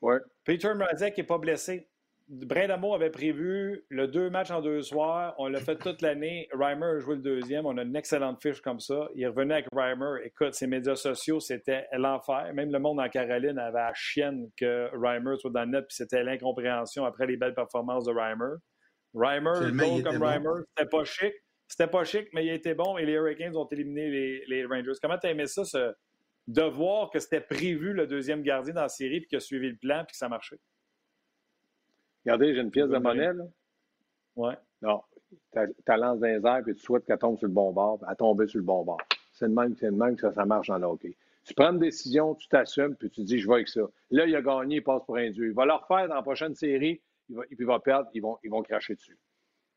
Ouais. Peter Mrazek n'est pas blessé. Brindamo avait prévu le deux matchs en deux soirs. On l'a fait toute l'année. Reimer a joué le deuxième. On a une excellente fiche comme ça. Il revenait avec Reimer. Écoute, ses médias sociaux, c'était l'enfer. Même le monde en Caroline avait la chienne que Reimer soit dans le net, puis c'était l'incompréhension après les belles performances de Reimer. Reimer, goal comme Reimer, c'était pas chic. C'était pas chic, mais il était bon et les Hurricanes ont éliminé les, les Rangers. Comment tu as aimé ça, ce, de voir que c'était prévu le deuxième gardien dans la série, puis qu'il a suivi le plan, puis que ça marchait? Regardez, j'ai une pièce de monnaie, là. Ouais. Non. Tu lance dans les airs, puis tu souhaites qu'elle tombe sur le bon bord, puis elle tombe sur le bon bord. C'est le même, c'est le même que ça, ça marche dans le hockey. Tu prends une décision, tu t'assumes, puis tu dis, je vais avec ça. Là, il a gagné, il passe pour un dieu. Il va le refaire dans la prochaine série, il va, puis il va perdre, ils vont, ils vont cracher dessus.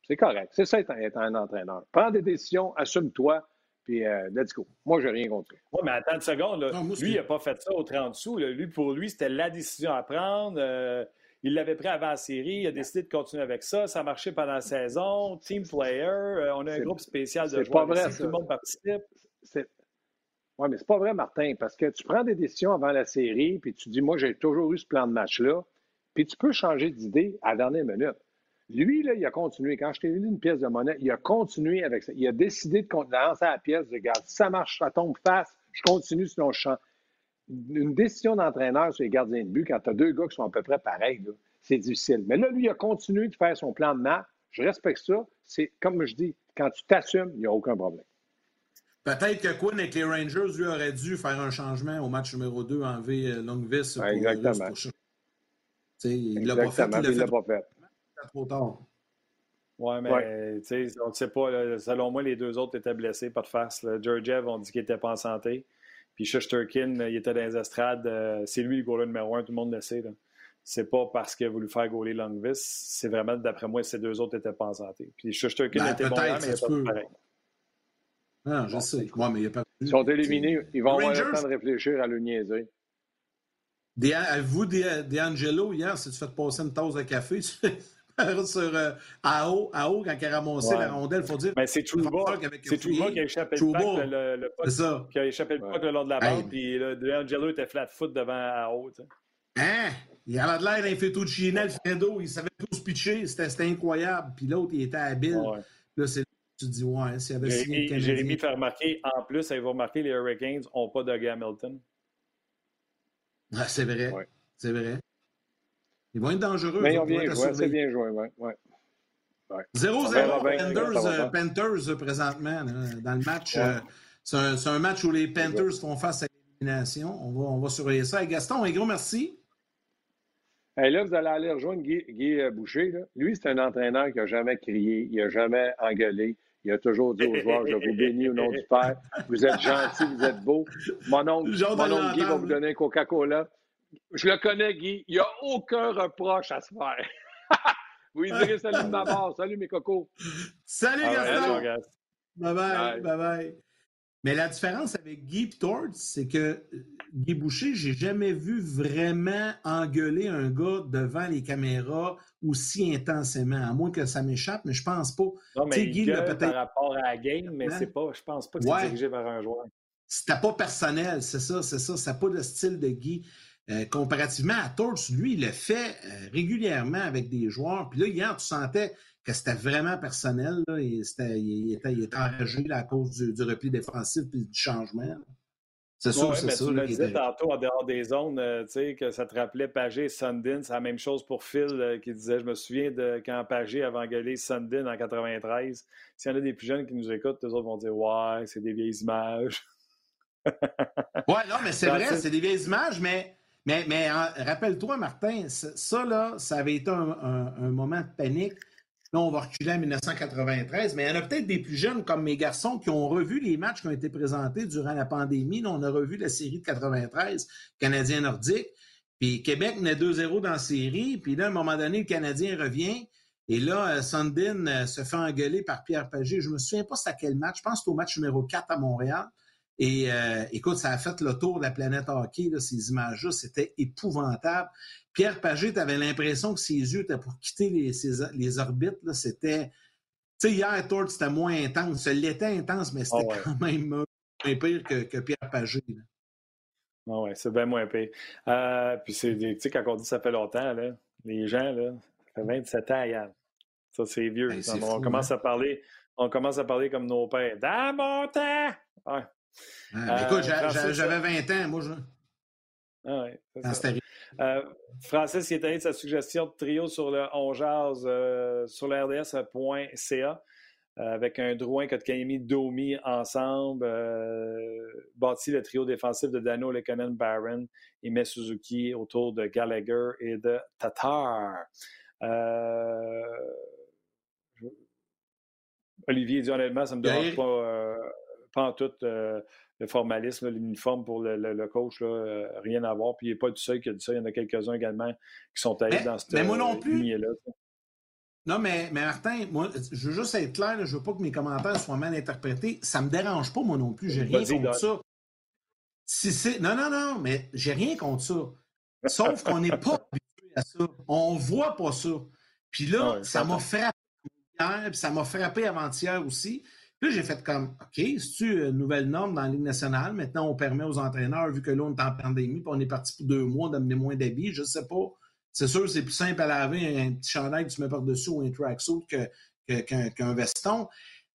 C'est correct. C'est ça, être un entraîneur. Prends des décisions, assume-toi, puis euh, let's go. Moi, je n'ai rien contre. Oui, mais attends une seconde. lui, il n'a pas fait ça au 30 sous. Lui, pour lui, c'était la décision à prendre. Euh, il l'avait pris avant la série. Il a décidé de continuer avec ça. Ça a marché pendant la saison. Team player. Euh, on a un groupe spécial de joueurs. Pas vrai, Tout le monde participe. Oui, mais c'est pas vrai, Martin, parce que tu prends des décisions avant la série, puis tu dis, moi, j'ai toujours eu ce plan de match-là, puis tu peux changer d'idée à la dernière minute. Lui, là, il a continué. Quand je t'ai vu une pièce de monnaie, il a continué avec ça. Il a décidé de lancer la pièce, de regarde, si ça marche, ça tombe face, je continue sinon je chante. Une décision d'entraîneur sur les gardiens de but, quand tu as deux gars qui sont à peu près pareils, c'est difficile. Mais là, lui, il a continué de faire son plan de match. Je respecte ça. C'est comme je dis, quand tu t'assumes, il n'y a aucun problème. Peut-être que Quinn avec les Rangers, lui, aurait dû faire un changement au match numéro 2 en V euh, longue vis. Ouais, exactement. il ne l'a pas fait. Il l'a pas fait trop tard. Oui, mais on ne sait pas. selon moi, les deux autres étaient blessés, pas de face. Georgiev, on dit qu'il n'était pas en santé. Puis Shusterkin, il était dans les estrades. Euh, c'est lui le goaler numéro un, tout le monde le sait. C'est pas parce qu'il a voulu faire goaler Longvis. C'est vraiment, d'après moi, ces deux autres n'étaient pas en santé. Puis Shusterkin ben, était bon mais il pas pareil. Non, je sais. Ouais, mais il a pas... Ils sont éliminés. Ils vont avoir le temps de réfléchir à le niaiser. Vous, D'Angelo, hier, si tu fais passer une tasse de café, sur euh, AO, AO, quand il a ramassé la rondelle, il faut dire. Mais c'est Trouba, c'est Trouba qui a échappé le puck, le, le, puck, ça. qui a échappé le puck le long de la bande, puis D'Angelo était flat foot devant AO. Hein? Il avait l'air d'un fettuccine Alfredo, il savait tout se pitcher, c'était incroyable. Puis l'autre, il était habile. Ouais. Là, c'est tu te dis, ouais, s'il avait signé le Jérémy fait remarquer, en plus, vous remarquer, les Hurricanes n'ont pas de Hamilton? Ah, c'est vrai. Ouais. C'est vrai. Ils vont être dangereux. Mais ils ont bien joué, c'est bien joué, oui. Ouais. 0-0 Panthers, présentement dans le match. Euh, c'est un, un, match où les Panthers font face à l'élimination. On va, on va surveiller ça. Et Gaston, un gros merci. Là, vous allez aller rejoindre Guy, Guy euh, Boucher. Là. Lui, c'est un entraîneur qui n'a jamais crié, il n'a jamais engueulé. Il a toujours dit aux joueurs Je vous bénis au nom du Père. Vous êtes gentils, vous êtes beaux. Mon oncle, mon oncle Guy va vous donner un Coca-Cola. Je le connais, Guy. Il n'y a aucun reproche à se faire. vous lui direz salut de ma part. Salut, mes cocos. Salut, Gaston. Bye bye. Bye bye. Mais la différence avec Guy Tort, c'est que euh, Guy Boucher, j'ai jamais vu vraiment engueuler un gars devant les caméras aussi intensément, à moins que ça m'échappe, mais je pense pas. Non, mais Guy, peut-être par rapport à la game, mais c'est pas, je pense pas que c'est dirigé vers un joueur. C'était pas personnel, c'est ça, c'est ça. C'est pas le style de Guy. Euh, comparativement à Torts, lui, il le fait euh, régulièrement avec des joueurs. Puis là, hier, tu sentais que c'était vraiment personnel. Là, il, était, il, enragé à cause du, repli défensif et du changement. C'est sûr, c'est ça. Tu le disais tantôt en dehors des zones, euh, tu sais, que ça te rappelait Pagé et Sundin. C'est la même chose pour Phil qui disait Je me souviens de quand Pagé avait engueulé Sundin en 93. S'il y en a des plus jeunes qui nous écoutent, eux autres vont dire Ouais, c'est des vieilles images. ouais, non, mais c'est vrai, c'est des vieilles images, mais mais, mais rappelle-toi, Martin, ça, là, ça avait été un, moment de panique. Là, on va reculer en 1993, mais il y en a peut-être des plus jeunes comme mes garçons qui ont revu les matchs qui ont été présentés durant la pandémie. Là, on a revu la série de 93, Canadien nordique. Puis Québec naît 2-0 dans la série. Puis là, à un moment donné, le Canadien revient. Et là, euh, Sundin euh, se fait engueuler par Pierre Pagé. Je me souviens pas c'est à quel match. Je pense que c'est au match numéro 4 à Montréal. Et euh, écoute, ça a fait le tour de la planète hockey, ces images-là, c'était épouvantable. Pierre Pagé, tu avais l'impression que ses yeux étaient pour quitter les, les orbites. C'était. Tu sais, hier, Tord, c'était moins intense. Ça l'était intense, mais c'était ah quand même moins pire que, Pierre Pagé. Ah ouais, c'est bien moins pire. Euh, puis c'est, tu sais, quand on dit ça fait longtemps, là, les gens, là, ça fait 27 ans, Yann. Ça, c'est vieux. Ben, on, fou, commence hein? à parler, on commence à parler comme nos pères. Dans mon temps! Ah, écoute, j'avais 20 ans, moi, je... Ah ouais, ça. Euh, Francis il est allé de sa suggestion de trio sur le On Jase, euh, sur le RDS.ca euh, avec un Drouin, Kotkaniemi, Domi ensemble, euh, bâti le trio défensif de Dano, Lekonen, Barron et met Suzuki autour de Gallagher et de Tatar. Euh, Olivier dit honnêtement, ça me dérange pas, euh, pas en tout euh, le formalisme, l'uniforme pour le, le- le coach, là, euh, rien à voir. Puis il n'est pas tout seul qui a dit ça, il y en a quelques-uns également qui sont allés Mais- dans cette mais moi non plus. lignée-là. Non, mais, mais Martin, moi, je veux juste être clair, là, je veux pas que mes commentaires soient mal interprétés. Ça me dérange pas, moi non plus. J'ai rien contre ça. Si c'est... Non, non, non, mais j'ai rien contre ça. Sauf qu'on n'est pas habitué à ça. On voit pas ça. Puis là, Ah ouais, ça m'a frappé hier, puis ça m'a frappé avant-hier aussi. Puis j'ai fait comme, OK, c'est-tu une nouvelle norme dans la Ligue nationale? Maintenant, on permet aux entraîneurs, vu que là, on est en pandémie, puis on est parti pour deux mois, d'amener moins d'habits. Je sais pas. C'est sûr, c'est plus simple à laver un petit chandail que tu mets par-dessus ou un tracksuit que- que- qu'un qu'un veston.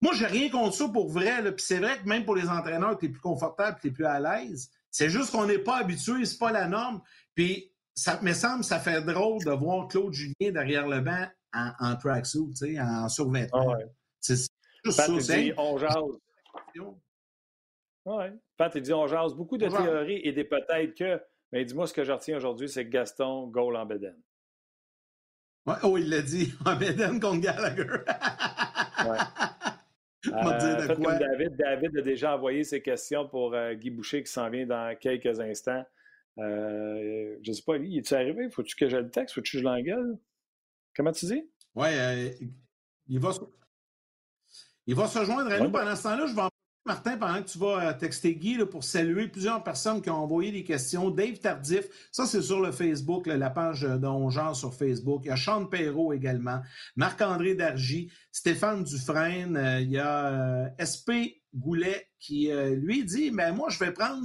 Moi, j'ai rien contre ça pour vrai. là. Puis c'est vrai que même pour les entraîneurs, tu es plus confortable, tu es plus à l'aise. C'est juste qu'on n'est pas habitué, c'est pas la norme. Puis ça me semble, ça fait drôle de voir Claude Julien derrière le banc en, en tracksuit, tu sais, en survêtement. Ah ouais. Pat, il dit on jase. Ouais. Pat, il dit on jase beaucoup de théories et des peut-être que. Mais dis-moi, ce que je retiens aujourd'hui, c'est que Gaston goal en bédaine. Ouais, oh, il l'a dit. En Beden contre Gallagher. Ouais. On va te dire de Euh, quoi? comme David. David a déjà envoyé ses questions pour euh, Guy Boucher qui s'en vient dans quelques instants. Euh, je ne sais pas, lui, est-tu arrivé? Faut-tu que je le texte? Faut-tu que je l'engueule? Comment tu dis? Oui, euh, il, va se... il va se joindre à nous. Pendant ce temps-là, je vais en Martin, pendant que tu vas euh, texter Guy là, pour saluer plusieurs personnes qui ont envoyé des questions. Dave Tardif, ça c'est sur le Facebook, là, la page euh, de Ongeant sur Facebook. Il y a Sean Perrault également, Marc-André Dargy, Stéphane Dufresne, euh, il y a euh, SP Goulet qui, euh, lui, dit ben, Moi, je vais prendre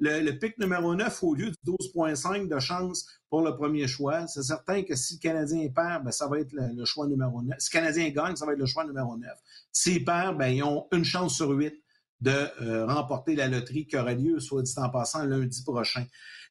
le, pic numéro 9 au lieu du 12,5 de chance pour le premier choix. C'est certain que si le Canadien perd, ben, ça va être le, le choix numéro 9. Si le Canadien gagne, ça va être le choix numéro 9. S'ils perdent, ben, ils ont une chance sur huit de euh, remporter la loterie qui aura lieu, soit dit en passant, lundi prochain.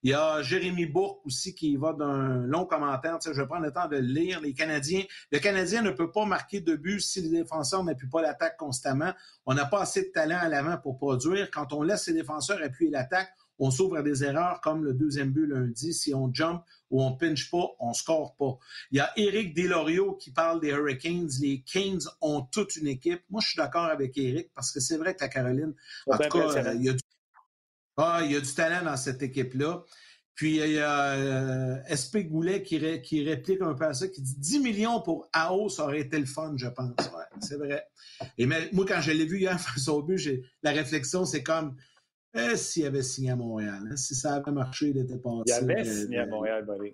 Il y a Jérémy Bourque aussi qui va d'un long commentaire. Tu sais, je vais prendre le temps de le lire. Les Canadiens, le Canadien ne peut pas marquer de but si les défenseurs n'appuient pas l'attaque constamment. On n'a pas assez de talent à l'avant pour produire. Quand on laisse les défenseurs appuyer l'attaque, on s'ouvre à des erreurs comme le deuxième but lundi. Si on jump ou on pinche pas, on score pas. Il y a Éric Delorio qui parle des Hurricanes. Les Canes ont toute une équipe. Moi, je suis d'accord avec Éric parce que c'est vrai que la Caroline, en tout cas, euh, il y a du ah, il y a du talent dans cette équipe-là. Puis il y a euh, SP Goulet qui, ré- qui réplique un peu à ça, qui dit 10 millions pour AO, ça aurait été le fun, je pense. Ouais, c'est vrai. Et mais, moi, quand je l'ai vu hier face au but, j'ai- la réflexion, c'est comme eh, s'il avait signé à Montréal, hein, si ça avait marché, il était passé. Il avait euh, signé à Montréal, buddy.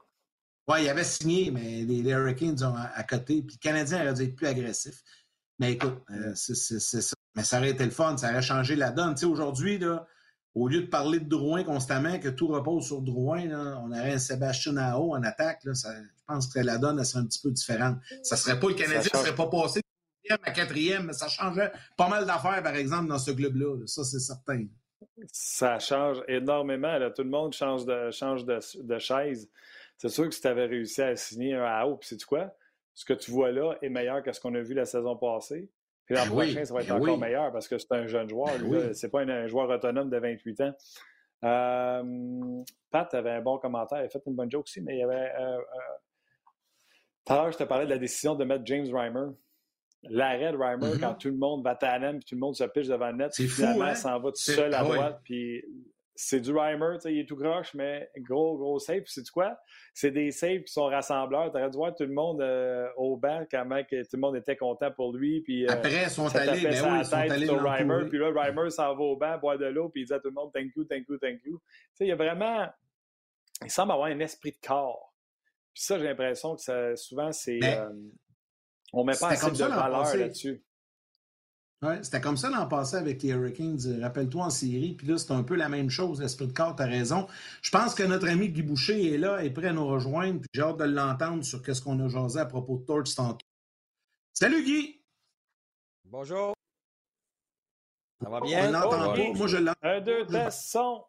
oui, il avait signé, mais les, les Hurricanes ont à, à côté. Puis le Canadien aurait dû être plus agressif. Mais écoute, euh, c'est ça. Mais ça aurait été le fun, ça aurait changé la donne. Tu sais, aujourd'hui, là, au lieu de parler de Drouin constamment, que tout repose sur Drouin, là, on aurait un Sébastien Aho en attaque. Là, ça- je pense que la donne elle serait un petit peu différente. Ça serait pas le Canadien, change. serait pas passé de à quatrième, mais ça changerait pas mal d'affaires, par exemple, dans ce club-là. là. Ça, c'est certain. Ça change énormément. Là. Tout le monde change de, change de, de chaise. C'est sûr que si tu avais réussi à signer un AO, puis sais-tu quoi? Ce que tu vois là est meilleur que ce qu'on a vu la saison passée. Puis l'an Ben oui, prochain, ça va être ben encore oui. meilleur parce que c'est un jeune joueur. Ben oui. C'est pas un, un joueur autonome de 28 ans. Euh, Pat avait un bon commentaire. Il a fait une bonne joke aussi, mais il y avait. euh, euh, Tout à l'heure, je te parlais de la décision de mettre James Reimer. L'arrêt de Reimer, Mhm. quand tout le monde va à puis tout le monde se piche devant le net, puis finalement, hein? s'en va tout seul à ah droite, puis c'est du Reimer, tu sais, il est tout croche, mais gros, gros save. Puis c'est quoi? C'est des saves qui sont rassembleurs. Tu aurais dû voir tout le monde euh, au banc, comment que tout le monde était content pour lui. Puis, euh, Après, ils sont allés, ben oui, ils sont allés Reimer. Puis là, Reimer s'en va au banc, boire de l'eau, puis il dit à tout le monde thank you, thank you, thank you. Tu sais, il y a vraiment. Il semble avoir un esprit de corps. Puis ça, j'ai l'impression que ça, souvent, c'est. Mais euh, on met pas assez de valeur là-dessus. Ouais, c'était comme ça l'an passé avec les Hurricanes. Rappelle-toi en série. Puis là, c'est un peu la même chose, l'esprit de corps, tu as raison. Je pense que notre ami Guy Boucher est là, est prêt à nous rejoindre. Puis j'ai hâte de l'entendre sur ce qu'on a jasé à propos de Torch tantôt. Salut Guy! Bonjour. Ça va bien? On l'entend pas. Moi, je l'entends. Un, deux, test, son.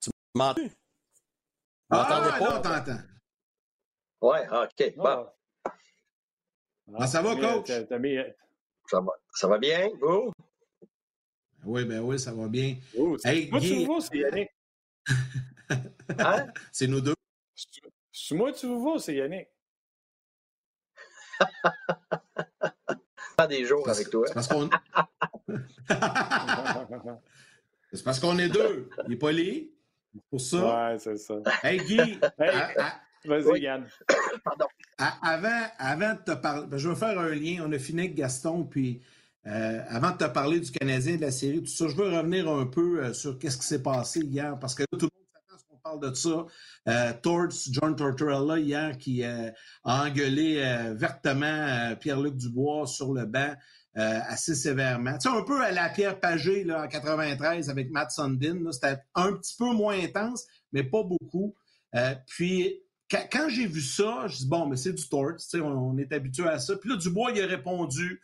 Tu m'entends? Ah, là, on t'entend. Ouais, OK. Bon. Ah, ça va, coach? Mis... Ça, va, ça va bien, vous? Oui, ben oui, ça va bien. Oh, hey, moi, Guy... tu vois, c'est Yannick. hein? C'est nous deux. C'est moi, tu vois, c'est Yannick. Pas des jours avec toi. C'est parce qu'on. c'est parce qu'on est deux. Il est poli. Pour ça. Ouais, c'est ça. Hey, Guy. Hey, Vas-y, oui. Yann. Pardon. avant, avant de te parler, ben, je veux faire un lien. On a fini avec Gaston, puis euh, avant de te parler du Canadien, de la série, tout ça, je veux revenir un peu euh, sur qu'est-ce qui s'est passé hier, parce que là, tout le monde s'attend à ce qu'on parle de ça. Euh, Torts, John Tortorella, hier, qui a engueulé vertement Pierre-Luc Dubois sur le banc. assez sévèrement. Tu sais, un peu à la Pierre Pagé là, en 93 avec Matt Sundin. C'était un petit peu moins intense, mais pas beaucoup. puis quand, j'ai vu ça, je dis bon, mais c'est du tort, on, on est habitué à ça. Puis là, Dubois, il a répondu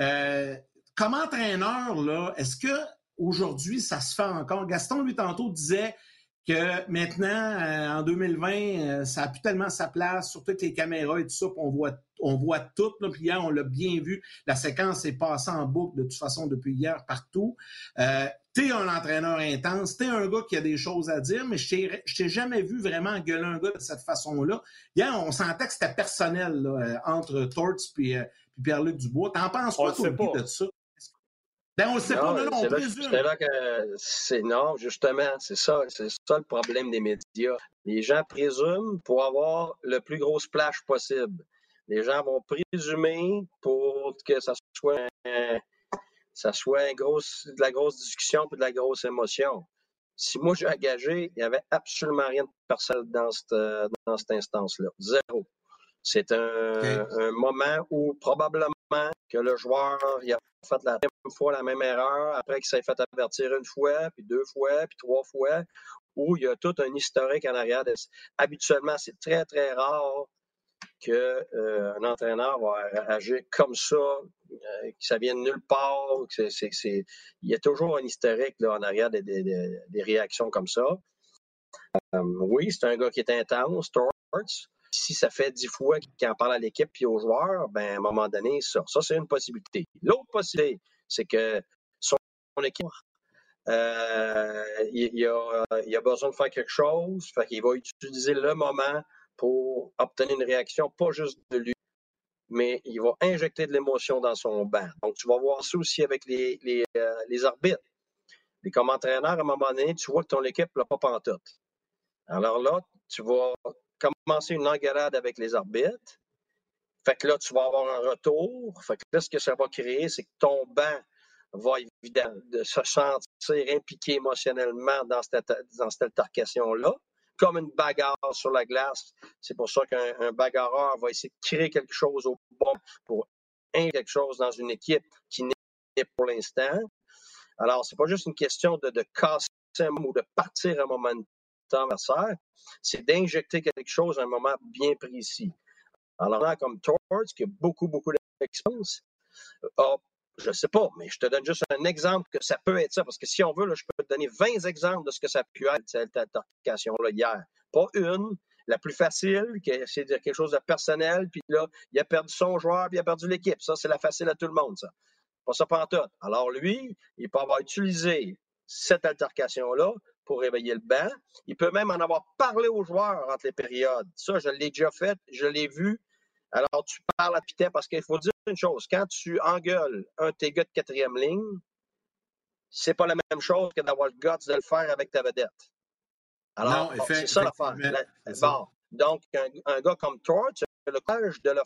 euh, comme entraîneur, là, est-ce que aujourd'hui ça se fait encore? Gaston, lui, tantôt, disait que maintenant, euh, en 2020, euh, ça n'a plus tellement sa place, surtout avec les caméras et tout ça, on voit, on voit tout. Puis hier, on l'a bien vu. La séquence est passée en boucle de toute façon depuis hier partout. T'es un entraîneur intense, t'es un gars qui a des choses à dire, mais je t'ai jamais vu vraiment gueuler un gars de cette façon-là. Hier, on sentait que c'était personnel là, entre Torts et Pierre-Luc Dubois. T'en penses quoi, toi, de ça? Ben, on ne sait pas, non, on présume. Là que c'est non, justement, c'est ça, c'est ça le problème des médias. Les gens présument pour avoir le plus gros splash possible. Les gens vont présumer pour que ça soit, ça soit un gros, de la grosse discussion puis de la grosse émotion. Si moi j'ai engagé, il n'y avait absolument rien de personnel dans cette, dans cette instance-là. Zéro. C'est un, un, moment où probablement que le joueur il a fait la même fois la même erreur, après qu'il s'est fait avertir une fois, puis deux fois, puis trois fois, où il y a tout un historique en arrière. Habituellement, c'est très, très rare qu'un euh, entraîneur va agir comme ça, euh, que ça vienne nulle part. Il y a toujours un historique en arrière des, réactions comme ça. Euh, oui, c'est un gars qui est intense, Torts si ça fait dix fois qu'il en parle à l'équipe puis aux joueurs, ben, à un moment donné, ça, ça c'est une possibilité. L'autre possibilité, c'est que son équipe, euh, il, a, il, a, besoin de faire quelque chose, fait qu'il va utiliser le moment pour obtenir une réaction, pas juste de lui, mais il va injecter de l'émotion dans son banc. Donc, tu vas voir ça aussi avec les, les, euh, les arbitres. Et comme entraîneur, à un moment donné, tu vois que ton équipe l'a pas pantoute. Alors là, tu vas commencer une engueulade avec les arbitres. Fait que là, tu vas avoir un retour. Fait que là, ce que ça va créer, c'est que ton banc va évidemment se sentir impliqué émotionnellement dans cette, dans cette altercation-là, comme une bagarre sur la glace. C'est pour ça qu'un bagarreur va essayer de créer quelque chose au bon pour quelque chose dans une équipe qui n'est pour l'instant. Alors, c'est pas juste une question de, de casser ou de partir un moment adversaire, c'est d'injecter quelque chose à un moment bien précis. Alors, comme Torts, qui a beaucoup, beaucoup d'expérience, euh, je ne sais pas, mais je te donne juste un exemple que ça peut être ça, parce que si on veut, je peux te donner 20 exemples de ce que ça a pu être, cette altercation-là, hier. Pas une, la plus facile, c'est dire quelque chose de personnel, puis là, il a perdu son joueur, puis il a perdu l'équipe. Ça, c'est la facile à tout le monde, ça. Pas ça tout. Alors, lui, il peut avoir utilisé cette altercation-là pour réveiller le banc. Il peut même en avoir parlé aux joueurs entre les périodes. Ça, je l'ai déjà fait, je l'ai vu. Alors, tu parles à Pitet parce qu'il faut dire une chose. Quand tu engueules un de tes gars de quatrième ligne, c'est pas la même chose que d'avoir le guts de le faire avec ta vedette. Alors, c'est ça l'affaire. Bon. Donc, un, gars comme toi, tu as le courage de le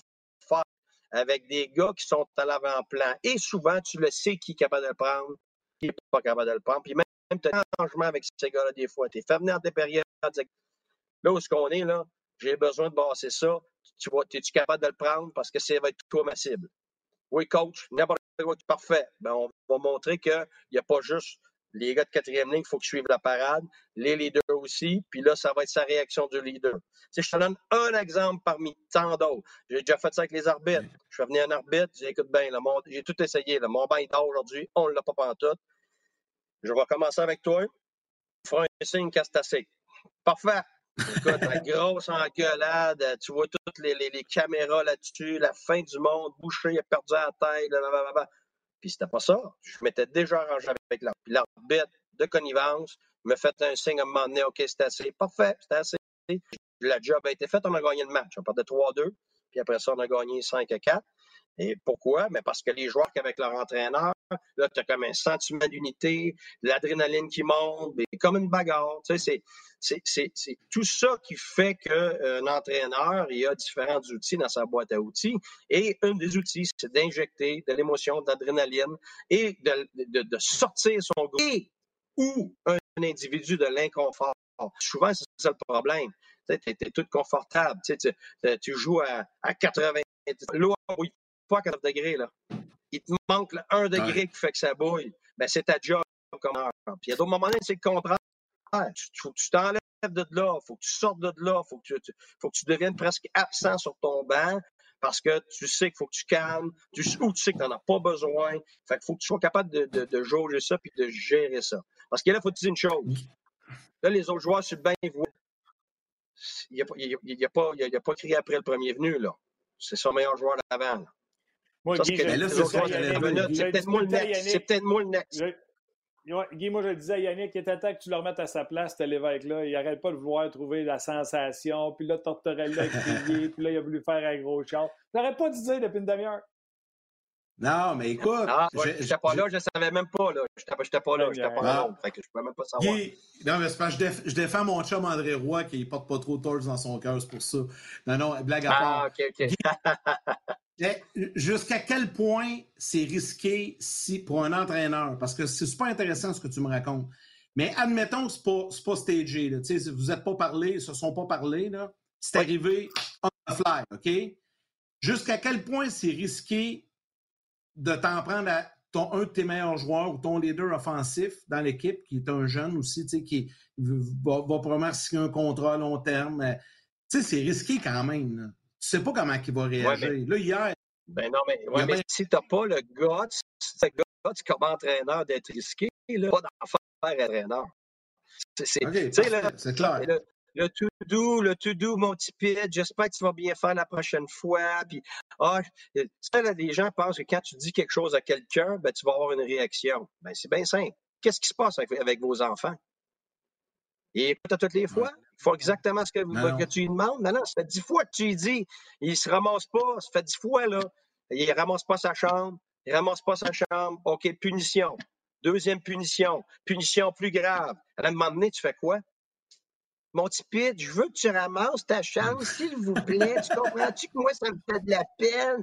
faire avec des gars qui sont à l'avant-plan. Et souvent, tu le sais qui est capable de le prendre, qui n'est pas capable de le prendre. Puis même même tu as un changement avec ces gars-là des fois. Tu es fait venir des périodes. Là où ce qu'on est, là, j'ai besoin de bosser ça. Tu vois, es-tu capable de le prendre? Parce que ça va être toi ma cible? Oui, coach, n'importe parfait. Ben, on va montrer qu'il n'y a pas juste les gars de quatrième ligne, il faut qu'ils suivent la parade. Les leaders aussi. Puis là, ça va être sa réaction du leader. Tu je te donne un exemple parmi tant d'autres. J'ai déjà fait ça avec les arbitres. Je suis venu un arbitre, j'ai écoute bien, j'ai tout essayé. Là. Mon bain est aujourd'hui, on ne l'a pas tout. Je vais commencer avec toi. Fais un signe assez. Parfait. Écoute, la grosse engueulade, tu vois toutes les, caméras là-dessus, la fin du monde, Boucher, a perdu la tête, blablabla. Puis c'était pas ça. Je m'étais déjà arrangé avec l'arbitre. Puis l'arbitre de connivence me fait un signe à un moment donné, OK, c'est assez. Parfait, c'est assez. La job a été faite, on a gagné le match. On part de 3-2, puis après ça, on a gagné 5 4. Et pourquoi? Mais parce que les joueurs qui avec leur entraîneur, là, tu as comme un sentiment d'unité, l'adrénaline qui monte, comme une bagarre. Tu sais, c'est tout ça qui fait qu'un euh, entraîneur, il a différents outils dans sa boîte à outils. Et un des outils, c'est d'injecter de l'émotion, de l'adrénaline et de, de, de, sortir son groupe et ou un individu de l'inconfort. Souvent, c'est ça le problème. Tu es, tout confortable. Tu, sais, tu, joues à, à 80 l'eau pas à 40 degrés. Là. Il te manque le 1 degré qui fait que ça bouille. Ben, c'est ta job comme Puis il y a d'autres moments, c'est le contraire. Tu, tu t'enlèves de là, il faut que tu sortes de là, il faut, que tu, faut que tu deviennes presque absent sur ton banc parce que tu sais qu'il faut que tu calmes, tu, ou tu sais que tu n'en as pas besoin. Fait qu'il faut que tu sois capable de, de, de jauger ça puis de gérer ça. Parce que là, il faut te dire une chose. Là, les autres joueurs sur le banc, ils voient. Il n'a pas, il a pas, il a pas crié après le premier venu, là. C'est son meilleur joueur d'avant. Moi, Guy, c'est peut-être moi le next. C'est peut-être moi le next. Guy, moi, je disais à Yannick, il était temps que tu le remettes à sa place, cet évêque-là. Il n'arrête pas de vouloir trouver la sensation. Puis là, Tortorella a crié. puis là, il a voulu faire un gros char. n'arrête pas de dire depuis une demi-heure. Non, mais écoute. Ah, je n'étais pas là, je ne savais même pas. là. Je n'étais pas là, je n'étais pas là. Fait que je ne pouvais même pas savoir. Non, mais c'est parce que je, défends mon chum André Roy qui ne porte pas trop de torts dans son cœur, c'est pour ça. Non, non, blague à ah, part. Ah, OK, OK. Jusqu'à quel point c'est risqué si, pour un entraîneur, parce que c'est super intéressant ce que tu me racontes, mais admettons que ce n'est pas, pas stagé. Là, vous n'êtes pas parlé, ils ne se sont pas parlé. C'est arrivé on the fly, OK? Jusqu'à quel point c'est risqué de t'en prendre à ton, un de tes meilleurs joueurs ou ton leader offensif dans l'équipe, qui est un jeune aussi, qui va, va probablement signer un contrat à long terme. C'est risqué quand même. Là tu sais pas comment il va réagir. là, hier. Ben non, mais, ouais, mais si tu n'as pas le gars, ce gars comme entraîneur d'être risqué, là, pas d'en faire entraîneur. C'est clair. Le, le to-do, le to-do, mon petit j'espère que tu vas bien faire la prochaine fois. Puis, ah, ça, là, les gens pensent que quand tu dis quelque chose à quelqu'un, ben, tu vas avoir une réaction. Ben, c'est bien simple. Qu'est-ce qui se passe avec vos enfants? Il écoute toutes les fois? Il faut exactement ce que, tu lui demandes? Non, non, ça fait dix fois que tu lui dis. Il ne se ramasse pas. Ça fait dix fois, là. Il ne ramasse pas sa chambre. Il ne ramasse pas sa chambre. OK, punition. Deuxième punition. Punition plus grave. À un moment donné, tu fais quoi? Mon petit Pete, je veux que tu ramasses ta chambre, s'il vous plaît. tu comprends-tu que moi, ça me fait de la peine?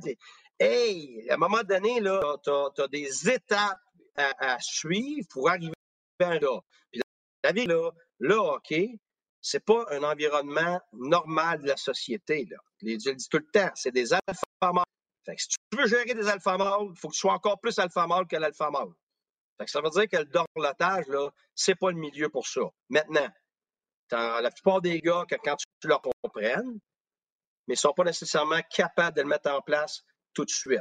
Hey, à un moment donné, là, tu as, des étapes à, suivre pour arriver à là. Puis la vie, là, le hockey, c'est pas un environnement normal de la société. Là. Je le dis tout le temps, c'est des alpha mâles. si tu veux gérer des alpha il faut que tu sois encore plus alpha que l'alpha mâle. ça veut dire que le dorlotage, là, c'est pas le milieu pour ça. Maintenant, la plupart des gars, quand tu leur comprennes, mais ils sont pas nécessairement capables de le mettre en place tout de suite.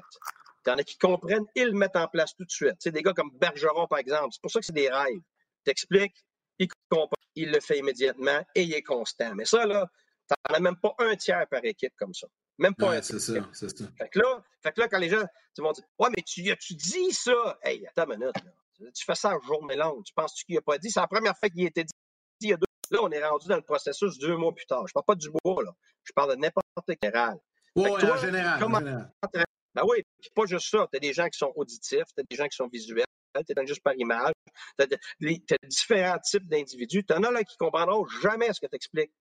Il y en a qui comprennent et le mettent en place tout de suite. C'est des gars comme Bergeron, par exemple. C'est pour ça que c'est des rêves. T'expliques, il comprend, il le fait immédiatement et il est constant. Mais ça, là, t'en as même pas un tiers par équipe comme ça. Même pas un tiers. C'est ça, c'est ça. Fait que, là, fait que là, quand les gens vont dire Ouais, mais tu, tu dis ça? Hey, attends une minute, là. Tu fais ça en journée longue. Tu penses-tu qu'il n'a pas dit? C'est la première fois qu'il était dit il y a deux. Là, on est rendu dans le processus deux mois plus tard. Je parle pas du bois, là. Je parle de n'importe quel général. Oui, en général. en général. Ben oui, pas juste ça. Tu as des gens qui sont auditifs, tu as des gens qui sont visuels, tu es juste par image. Tu as, différents types d'individus. Tu en as là qui ne comprendront jamais ce que tu expliques.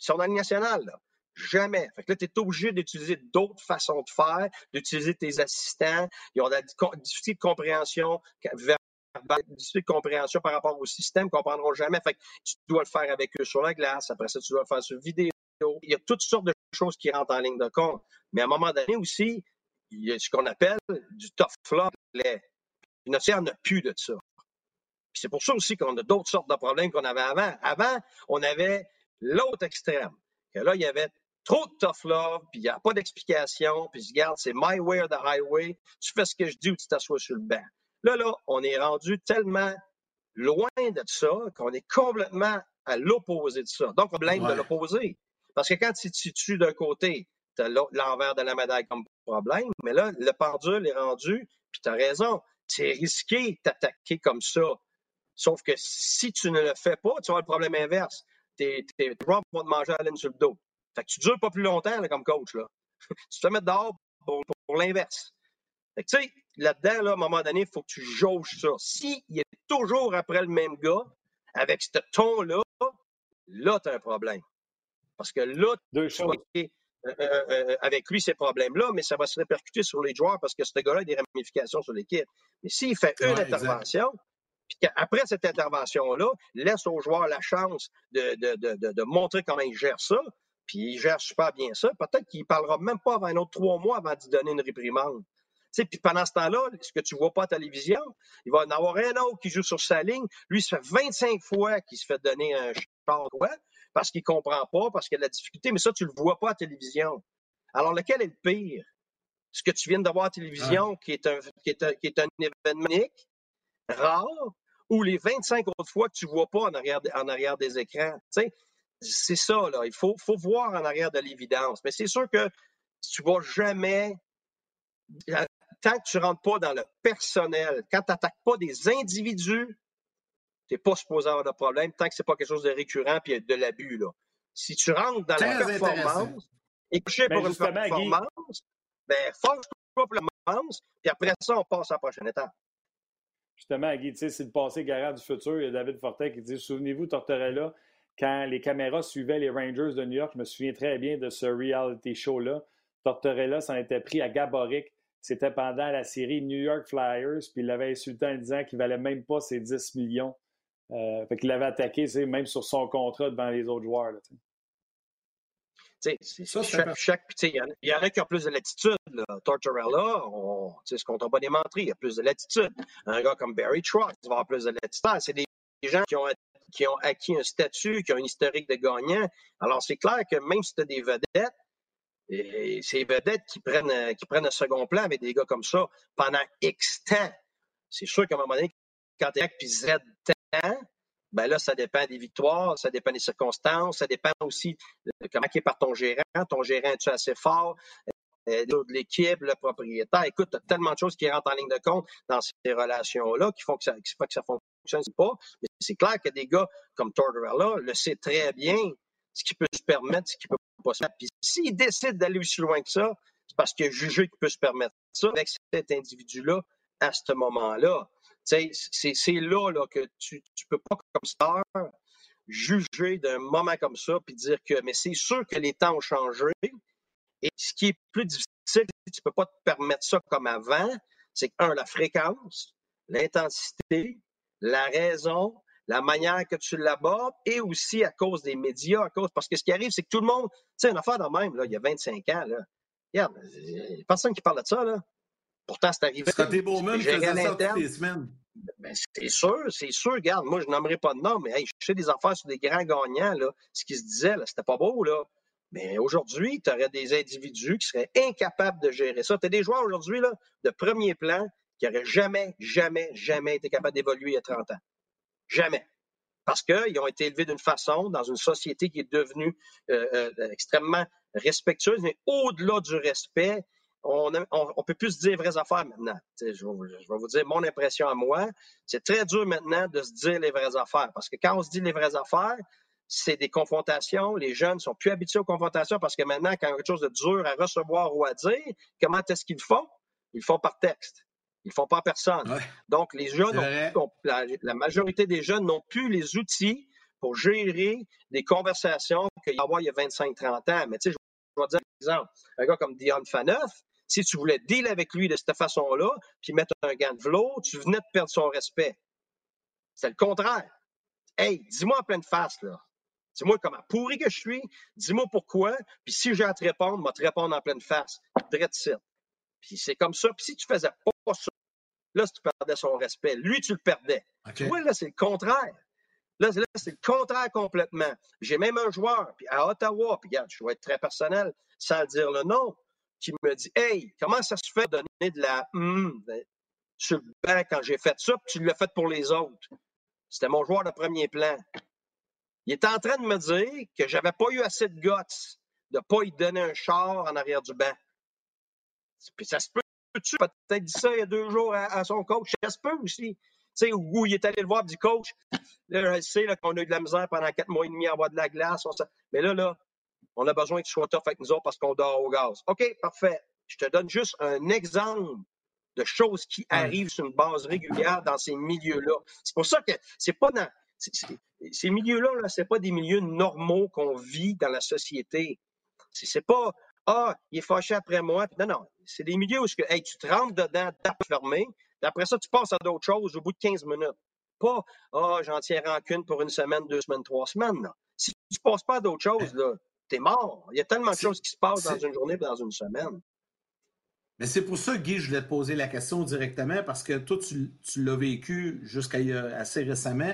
Ils sont dans le national, là. Jamais. Fait que là, tu es obligé d'utiliser d'autres façons de faire, d'utiliser tes assistants. Ils ont des difficultés de compréhension compréhension par rapport au système, ne comprendront jamais. Fait tu dois le faire avec eux sur la glace. Après ça, tu dois le faire sur vidéo. Il y a toutes sortes de choses qui rentrent en ligne de compte. Mais à un moment donné aussi, il y a ce qu'on appelle du tough love Il n'y en a plus de ça. C'est pour ça aussi qu'on a d'autres sortes de problèmes qu'on avait avant. Avant, on avait l'autre extrême. Là, il y avait trop de tough love, puis il n'y a pas d'explication, puis regarde, c'est my way or the highway. Tu fais ce que je dis ou tu t'assois sur le banc. Là, là, on est rendu tellement loin de ça qu'on est complètement à l'opposé de ça. Donc, on blâme de l'opposé. Parce que quand tu te situes d'un côté, tu as l'envers de la médaille comme problème, mais là, le pendule est rendu, puis tu as raison. C'est risqué de t'attaquer comme ça. Sauf que si tu ne le fais pas, tu vas le problème inverse. Tes, va te manger à la laine sur le dos. Fait que tu dures pas plus longtemps là, comme coach. Là. tu te mets dehors pour, pour, l'inverse. Tu sais, là-dedans, là, à un moment donné, il faut que tu jauges ça. S'il est toujours après le même gars, avec ce ton-là, là, tu as un problème. Parce que là, Deux choses. Euh, euh, euh, avec lui ces problèmes-là, mais ça va se répercuter sur les joueurs parce que ce gars-là a des ramifications sur l'équipe. Mais s'il fait une intervention, puis qu'après cette intervention-là, laisse aux joueurs la chance de, de, de, de, montrer comment il gère ça, puis il gère super bien ça, peut-être qu'il ne parlera même pas avant un autre trois mois avant d'y donner une réprimande. Puis pendant ce temps-là, ce que tu ne vois pas à la télévision, il va en avoir un autre qui joue sur sa ligne. Lui, ça fait 25 fois qu'il se fait donner un char parce qu'il ne comprend pas, parce qu'il a de la difficulté, mais ça, tu ne le vois pas à la télévision. Alors, lequel est le pire? Ce que tu viens d'avoir à la télévision, qui, est un, qui, est un, qui est un événement unique, rare, ou les 25 autres fois que tu ne vois pas en arrière, en arrière des écrans? c'est ça, là. Il faut, faut voir en arrière de l'évidence. Mais c'est sûr que tu ne vas jamais tant que tu ne rentres pas dans le personnel, quand tu n'attaques pas des individus, tu n'es pas supposé avoir de problème tant que ce n'est pas quelque chose de récurrent et de l'abus. Si tu rentres dans la performance et couché ben, pour une performance, ben, force-toi pour la performance, puis après ça, on passe à la prochaine étape. Justement, Guy, c'est le passé garant du futur. Il y a David Fortin qui dit Souvenez-vous, Tortorella, quand les caméras suivaient les Rangers de New York, je me souviens très bien de ce reality show-là. Tortorella s'en était pris à Gaboric c'était pendant la série New York Flyers, puis il l'avait insulté en disant qu'il valait même pas ses 10 millions. Euh, fait qu'il l'avait attaqué, même sur son contrat devant les autres joueurs. Là, chaque, il y, en a qui ont plus de latitude. Tortorella, on, ce qu'on t'a pas démontré, il y a plus de latitude. Un gars comme Barry Trotz va avoir plus de latitude. C'est des gens qui ont, qui ont acquis un statut, qui ont un historique de gagnant. Alors, c'est clair que même si tu as des vedettes, et c'est vedettes qui prennent, euh, qui prennent un second plan avec des gars comme ça pendant X temps. C'est sûr qu'à un moment donné, quand tu puis Z temps, ben là, ça dépend des victoires, ça dépend des circonstances, ça dépend aussi de comment est par ton gérant. Ton gérant, est-tu assez fort? Euh, de l'équipe, le propriétaire. Écoute, tu as tellement de choses qui rentrent en ligne de compte dans ces relations-là qui font que ça, qui que ça fonctionne pas. Mais c'est clair que des gars comme Tortorella le sait très bien ce qui peut se permettre, ce qui peut pas se permettre. Puis s'il décide d'aller aussi loin que ça, c'est parce qu'il a jugé qu'il peut se permettre ça avec cet individu-là à ce moment-là. C'est là, là que tu ne peux pas, comme star, juger d'un moment comme ça puis dire que, mais c'est sûr que les temps ont changé. Et ce qui est plus difficile, tu ne peux pas te permettre ça comme avant, c'est un, la fréquence, l'intensité, la raison, la manière que tu l'abordes et aussi à cause des médias, à cause parce que ce qui arrive, c'est que tout le monde, tu sais, une affaire de même, là, il y a 25 ans, là, regarde, il n'y a personne qui parle de ça, là. Pourtant, c'est arrivé. Scotty Bowman faisait ça toutes les semaines. Ben, c'est sûr, c'est sûr. Regarde, moi, je n'aimerais pas de nom, mais hey, je fais des affaires sur des grands gagnants, là. Ce qui se disait, là, c'était pas beau, là. Mais aujourd'hui, tu aurais des individus qui seraient incapables de gérer ça. Tu as des joueurs aujourd'hui, là, de premier plan, qui n'auraient jamais, jamais, jamais été capables d'évoluer il y a 30 ans. Jamais. Parce qu'ils ont été élevés d'une façon dans une société qui est devenue euh, euh, extrêmement respectueuse, mais au-delà du respect, on ne peut plus se dire vraies affaires maintenant. Je je vais, vous dire mon impression à moi. C'est très dur maintenant de se dire les vraies affaires. Parce que quand on se dit les vraies affaires, c'est des confrontations. Les jeunes sont plus habitués aux confrontations parce que maintenant, quand il y a quelque chose de dur à recevoir ou à dire, comment est-ce qu'ils font? Ils font par texte. Ils ne font pas personne. Donc, les jeunes, la, majorité des jeunes n'ont plus les outils pour gérer des conversations qu'il y avait il y a 25-30 ans. Mais tu sais, je vais dire un exemple. Un gars comme Dion Faneuf, si tu voulais deal avec lui de cette façon-là, puis mettre un gant de velours, tu venais de perdre son respect. C'est le contraire. Hey, dis-moi en pleine face, là. Dis-moi comment pourri que je suis, dis-moi pourquoi, puis si j'ai à te répondre, moi te répondre en pleine face. Drette Puis c'est comme ça. Puis si tu faisais pas ça, là, tu perdais son respect. Lui, tu le perdais. Tu vois, là, c'est le contraire. Là, c'est le contraire complètement. J'ai même un joueur puis à Ottawa, puis regarde, je vais être très personnel, sans dire le nom, qui me dit Hey, comment ça se fait de donner de la hum sur le banc quand j'ai fait ça, puis tu l'as fait pour les autres? C'était mon joueur de premier plan. Il est en train de me dire que j'avais pas eu assez de guts de ne pas lui donner un char en arrière du banc. Puis ça se peut, tu peut-être dit ça il y a deux jours à, son coach? Ça se peut aussi. Tu sais, où il est allé le voir, du coach, là, je sais qu'on a eu de la misère pendant quatre mois et demi à avoir de la glace. Mais là, là, on a besoin que tu sois tough avec nous autres parce qu'on dort au gaz. OK, parfait. Je te donne juste un exemple de choses qui arrivent sur une base régulière dans ces milieux-là. C'est pour ça que c'est pas dans. ces milieux-là, -là, c'est pas des milieux normaux qu'on vit dans la société. C'est pas Ah, il est fâché après moi. Non, non. C'est des milieux où tu te rentres dedans, t'as fermé, puis après ça, tu passes à d'autres choses au bout de 15 minutes. Pas Ah, j'en tiens rancune pour une semaine, deux semaines, trois semaines. Si tu ne passes pas à d'autres choses, là, t'es mort. Il y a tellement de choses qui se passent dans une journée et dans une semaine. Mais c'est pour ça, Guy, je voulais te poser la question directement, parce que toi, tu, l'as vécu jusqu'à assez récemment.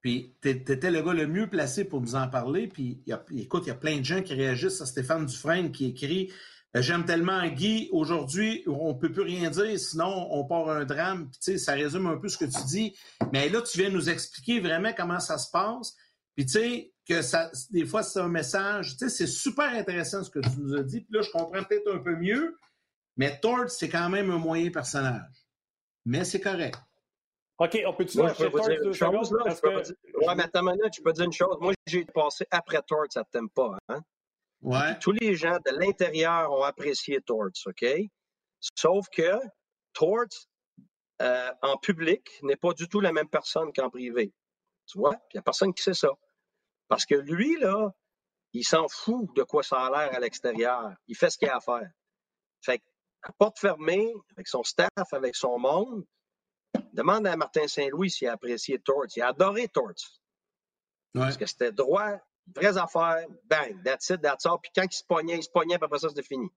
Puis, tu étais le gars le mieux placé pour nous en parler. Puis, écoute, il y a plein de gens qui réagissent à Stéphane Dufresne qui écrit euh, J'aime tellement Guy, aujourd'hui, on peut plus rien dire, sinon on part un drame. Puis, tu sais, ça résume un peu ce que tu dis. Mais là, tu viens nous expliquer vraiment comment ça se passe. Puis, tu sais, que ça, des fois, c'est un message. Tu sais, c'est super intéressant ce que tu nous as dit. Puis là, je comprends peut-être un peu mieux. Mais Tord, c'est quand même un moyen personnage. Mais c'est correct. OK, on peut-tu dire chez Tord deux secondes? Parce que... Ouais, mais attends minute, je peux dire une chose. Moi, j'ai passé après ne t'aime pas. Hein? Ouais. Tous les gens de l'intérieur ont apprécié Torts, OK? Sauf que Torts, euh, en public, n'est pas du tout la même personne qu'en privé. Tu vois? Il n'y a personne qui sait ça. Parce que lui, là, il s'en fout de quoi ça a l'air à l'extérieur. Il fait ce qu'il a à faire. Fait à porte fermée, avec son staff, avec son monde, demande à Martin Saint-Louis s'il a apprécié Torts. Il a adoré Torts. Parce que c'était droit, vraies affaires, bang, that's it, that's all. Puis quand il se pognait, il se pognait, puis après ça, c'était fini.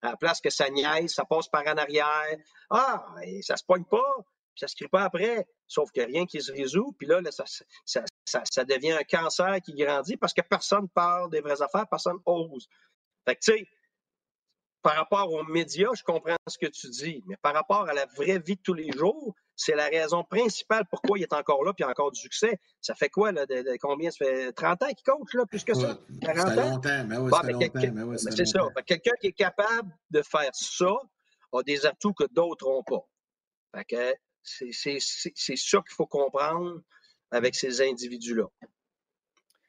À la place que ça niaise, ça passe par en arrière. Ah, et ça se pogne pas, puis ça se crie pas après. Sauf que rien qui se résout, puis là, ça, ça, ça, ça, devient un cancer qui grandit parce que personne parle des vraies affaires, personne ose. Fait que, tu sais, par rapport aux médias, je comprends ce que tu dis, mais par rapport à la vraie vie de tous les jours, c'est la raison principale pourquoi il est encore là puis encore du succès. Ça fait quoi, là, de, combien? Ça fait 30 ans qu'il coach, là, plus que ça? 40 ça fait longtemps, mais oui, ça fait longtemps. c'est ça. Quelqu'un qui est capable de faire ça a des atouts que d'autres n'ont pas. Fait que c'est ça qu'il faut comprendre avec ces individus-là.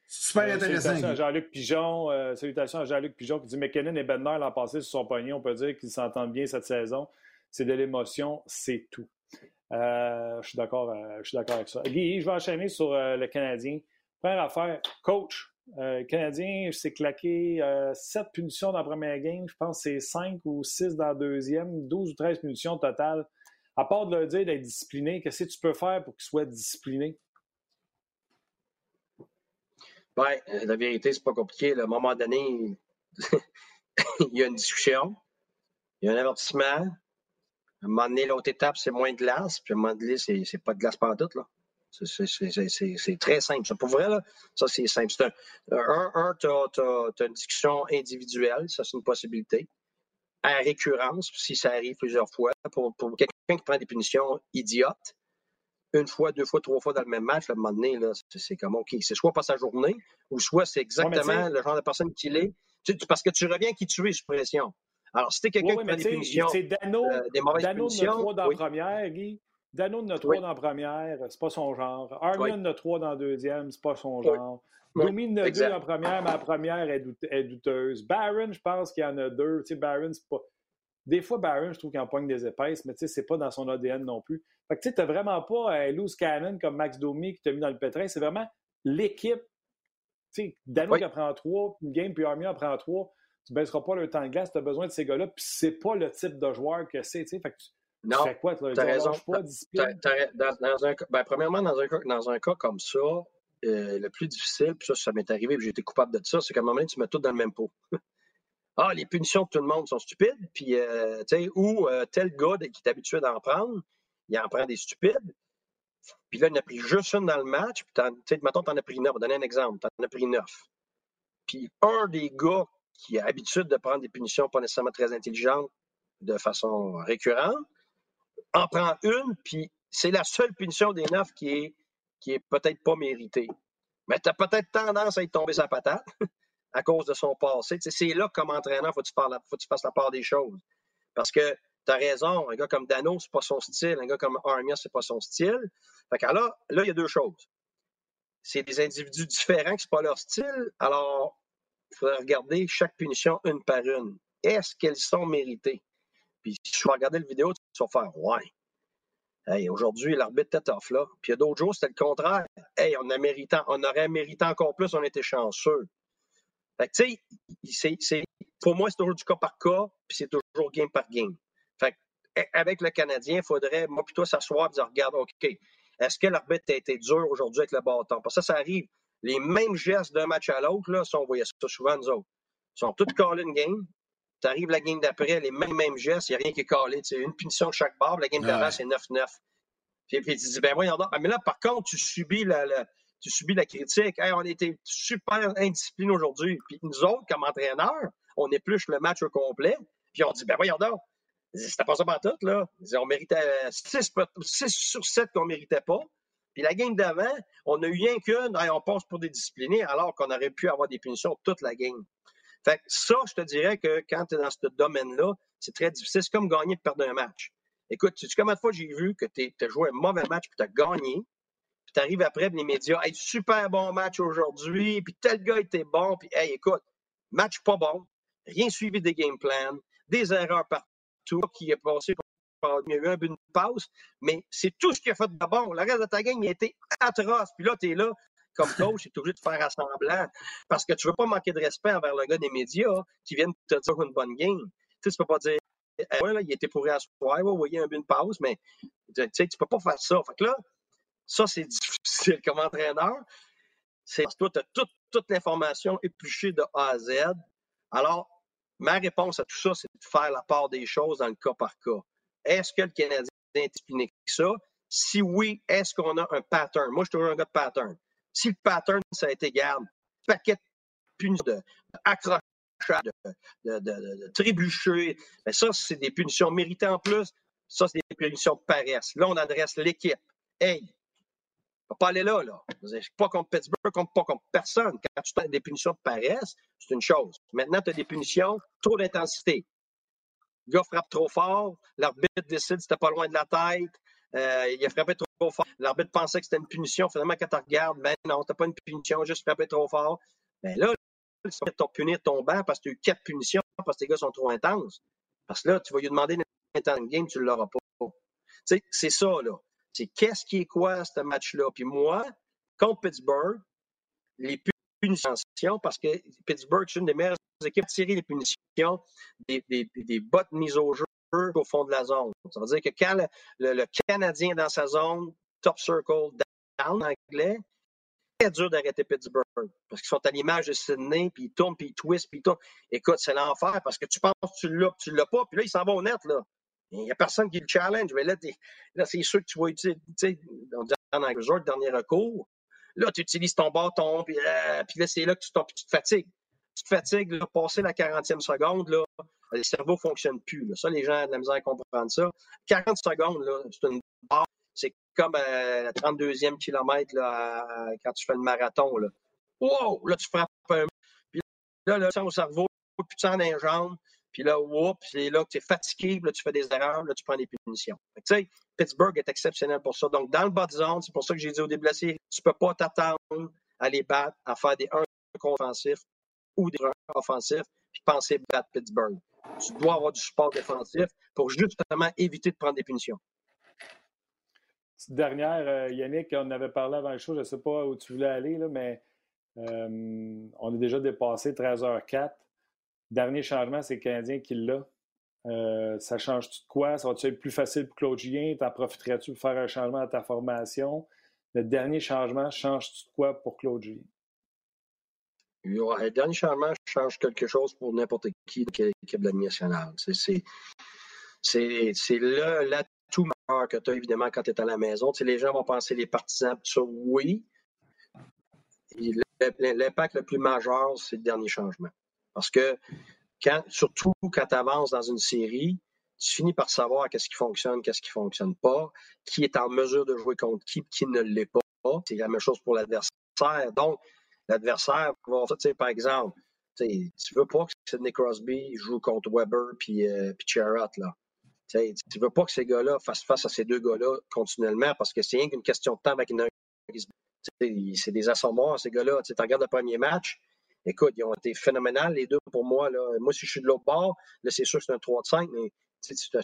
Super euh, intéressant. Salutations à Jean-Luc Pigeon. Euh, salutations à Jean-Luc Pigeon qui dit McKinnon et Bednar l'an passé sur son pognon. On peut dire qu'ils s'entendent bien cette saison. C'est de l'émotion, c'est tout. Euh, je suis d'accord avec ça. Guy, je vais enchaîner sur le Canadien. Première affaire, coach. le Canadien s'est claqué 7 punitions dans la première game. Je pense que c'est 5 ou 6 dans la deuxième. 12 ou 13 punitions total. À part de leur dire d'être discipliné, qu'est-ce que tu peux faire pour qu'ils soient disciplinés? Oui, euh, la vérité, c'est pas compliqué. À un moment donné, il y a une discussion, il y a un avertissement. À un moment donné, l'autre étape, c'est moins de glace. Puis à un moment donné, c'est, c'est pas de glace par tout. Là. C'est, très simple. Ça, pour vrai, là, ça, c'est simple. C'est un, un, tu as, une discussion individuelle. Ça, c'est une possibilité. À récurrence, si ça arrive plusieurs fois, pour, pour quelqu'un qui prend des punitions idiotes, une fois, deux fois, trois fois dans le même match, à un moment donné, c'est comme OK. C'est soit pas sa journée, ou soit c'est exactement le genre de personne qu'il est. parce que tu reviens qui tu es sous pression. Alors, si t'es quelqu'un qui prend des punitions, c'est Dano, euh, des mauvaises Dano punitions. Dano dans la première, Guy. Dano de trois dans la première, c'est pas son genre. Armin de trois dans deuxième, c'est pas son genre. Domi de deux dans la première, mais la première est, douteuse. Barron, je pense qu'il y en a deux. Tu sais, Barron, c'est pas. Des fois, Barron, je trouve qu'il empoigne des épaisses, mais tu sais, c'est pas dans son ADN non plus. Fait que tu sais, vraiment pas un loose cannon comme Max Domi qui t'a mis dans le pétrin. C'est vraiment l'équipe. Tu sais, Dano qui en prend trois, une game, puis Army en prend trois. Tu baisseras pas le temps de glace, tu as besoin de ces gars-là, puis c'est pas le type de joueur que c'est, tu sais. Fait que tu, non, fais quoi, tu as raison. Pas, dans, un, ben, premièrement, dans un, cas, dans un cas comme ça, euh, le plus difficile, puis ça, ça m'est arrivé, puis j'ai été coupable de ça, c'est qu'à un moment donné, tu mets tout dans le même pot. ah, les punitions de tout le monde sont stupides, puis, euh, tu sais, ou euh, tel gars qui est habitué d'en prendre, il en prend des stupides. Puis là, il en a pris juste une dans le match. Puis, tu sais, mettons, t'en as pris neuf. On va donner un exemple. T'en as pris neuf. Puis un des gars qui a l'habitude de prendre des punitions pas nécessairement très intelligentes de façon récurrente, en prend une, puis c'est la seule punition des neuf qui est, qui est peut-être pas méritée. Mais tu as peut-être tendance à y tomber sa patate à cause de son passé. c'est là, comme entraîneur, faut faut que tu fasses la part des choses. Parce que tu as raison, un gars comme Dano, c'est pas son style. Un gars comme Armia, c'est pas son style. Fait que là, là, il y a deux choses. C'est des individus différents qui c'est pas leur style. Alors, il faudrait regarder chaque punition une par une. Est-ce qu'elles sont méritées? Puis si tu vas regarder la vidéo, tu vas faire Ouais. Hey, aujourd'hui, l'arbitre était off là. Puis il y a d'autres jours, c'était le contraire. Hey, on, a on aurait mérité encore plus, on était chanceux. Fait que, tu sais, pour moi, c'est toujours du cas par cas, puis c'est toujours game par game. Fait que, avec le Canadien, il faudrait, moi, plutôt s'asseoir et dire Regarde, OK, est-ce que l'arbitre a été dur aujourd'hui avec le bâton? Parce que ça, ça arrive. Les mêmes gestes d'un match à l'autre, là, ça, on voyait ça souvent, nous autres. Ils sont tous call in game. Tu arrives la game d'après, les mêmes, mêmes gestes, il n'y a rien qui est collé. C'est une punition de chaque barre. La game d'avant, c'est 9-9. Puis, puis, tu dis, ben voyons donc. Ah, mais là, par contre, tu subis la, tu subis la critique. Hey, on était super indisciplinés aujourd'hui. Puis nous autres, comme entraîneurs, on épluche le match au complet. Puis on dit, ben voyons donc. C'était pas ça pour tout, là. On méritait 6, 6 sur 7 qu'on ne méritait pas. Puis la game d'avant, on a eu rien qu'une, on passe pour des disciplinés, alors qu'on aurait pu avoir des punitions toute la game. Fait que ça, je te dirais que quand tu es dans ce domaine-là, c'est très difficile. C'est comme gagner et perdre un match. Écoute, tu sais combien de fois j'ai vu que tu as joué un mauvais match puis tu as gagné, puis tu arrives après, les médias, hey, super bon match aujourd'hui, puis tel gars était bon, puis hey, écoute, match pas bon, rien suivi des game plans, des erreurs partout, qui est passé il y a eu un but de pause, mais c'est tout ce qui a fait de bon. Le reste de ta game, il a été atroce. Puis là, tu es là, comme coach, tu es obligé de faire assemblant parce que tu veux pas manquer de respect envers le gars des médias qui viennent te dire une bonne game. Tu sais, peux pas dire, eh, ouais, là, il était pourri à soir, ouais, voyez un but de pause, mais tu sais, tu peux pas faire ça. Fait que là, ça, c'est difficile comme entraîneur. C'est parce que toi, tu as toute, toute l'information épluchée de A à Z. Alors, ma réponse à tout ça, c'est de faire la part des choses dans le cas par cas. Est-ce que le Canadien est discipliné que ça? Si oui, est-ce qu'on a un pattern? Moi, je suis toujours un gars de pattern. Si le pattern, ça a été, garde, paquet de punitions, de, de, trébucher, ben ça, c'est des punitions méritées en plus. Ça, c'est des punitions de paresse. Là, on adresse l'équipe. Hey, ne pas aller là, là. Pas contre Pittsburgh, pas contre personne. Quand tu as des punitions de paresse, c'est une chose. Maintenant, tu as des punitions, trop d'intensité. Le gars frappe trop fort, l'arbitre décide c'était pas loin de la tête, euh, il a frappé trop fort. L'arbitre pensait que c'était une punition. Finalement, quand tu regardes, ben non, t'as pas une punition, juste frappé trop fort. Ben là, ils sont punir ton banc parce que tu as eu quatre punitions parce que tes gars sont trop intenses. Parce que là, tu vas lui demander une de game, tu ne l'auras pas. C'est ça, là. C'est qu'est-ce qui est quoi, ce match-là? Puis moi, contre Pittsburgh, les punitions, parce que Pittsburgh, c'est une des meilleures équipes tirer les punitions des, bottes mises au jeu au fond de la zone. Ça veut dire que quand le, Canadien est dans sa zone, top circle, down en anglais, c'est dur d'arrêter Pittsburgh parce qu'ils sont à l'image de Sydney, puis ils tournent, puis ils twistent, puis ils tournent. Écoute, c'est l'enfer parce que tu penses que tu l'as, puis tu l'as pas, puis là, ils s'en vont au net, là. Il n'y a personne qui le challenge, mais là, là c'est sûr que tu vas utiliser, tu sais, dans le dernier recours. Là, tu utilises ton bâton, puis, euh, puis là, c'est là que tu, tu te fatigues. Tu te fatigues, là, passer la 40e seconde, le cerveau ne fonctionne plus. Ça, les gens ont de la misère à comprendre ça. 40 secondes, c'est une barre. C'est comme euh, la 32e kilomètre là, quand tu fais le marathon. Là. Wow! Là, tu frappes un. Puis là, là, au cerveau, plus de sang dans les jambes. Puis là, oups, c'est là tu es fatigué, là, tu fais des erreurs, là, tu prends des punitions. Tu sais, Pittsburgh est exceptionnel pour ça. Donc, dans le bas zone, c'est pour ça que j'ai dit au début de la série, tu peux pas t'attendre à les battre, à faire des 1 offensifs ou des 1 offensifs, puis penser battre Pittsburgh tu dois avoir du support défensif pour justement éviter de prendre des punitions. dernière, euh, Yannick, on avait parlé avant le show, je ne sais pas où tu voulais aller, là, mais euh, on a déjà dépassé 13h04. Dernier changement, c'est le Canadien qui l'a. Euh, ça change-tu de quoi? Ça va-tu être plus facile pour Claude Julien? T'en profiterais-tu pour faire un changement à ta formation? Le dernier changement, change-tu de quoi pour Claude Julien? Le dernier changement change quelque chose pour n'importe qui qui est de la nationale. C'est le atout majeur que tu as évidemment quand tu es à la maison. Les gens vont penser les partisans, ça, oui. L'impact le plus majeur, c'est le dernier changement. Parce que, surtout quand tu avances dans une série, tu finis par savoir qu'est-ce qui fonctionne, qu'est-ce qui fonctionne pas, qui est en mesure de jouer contre qui, qui ne l'est pas. C'est la même chose pour l'adversaire. Donc, l'adversaire va, sais, par exemple, tu veux pas que Sidney Crosby joue contre Weber puis, euh, puis Charrot, là. Tu veux pas que ces gars-là fassent face à ces deux gars-là continuellement parce que c'est rien qu'une question de temps avec une c'est des assommoirs, ces gars-là. Tu regardes le premier match, écoute, ils ont été phénoménales, les deux pour moi. Là. Moi, si je suis de l'autre bord, là, c'est sûr que c'est un 3 de 5, mais tu as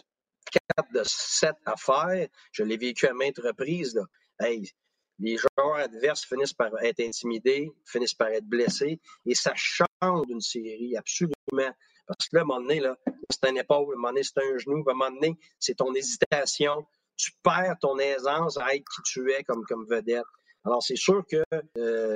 4 de 7 à faire. Je l'ai vécu à maintes reprises. Là. Hey, les joueurs adverses finissent par être intimidés, finissent par être blessés, et ça change d'une série, absolument. Parce que là, à un moment donné, c'est un épaule, à un moment donné, c'est un genou, à un moment donné, c'est ton hésitation. Tu perds ton aisance à être qui tu es comme, comme vedette. Alors, c'est sûr que euh,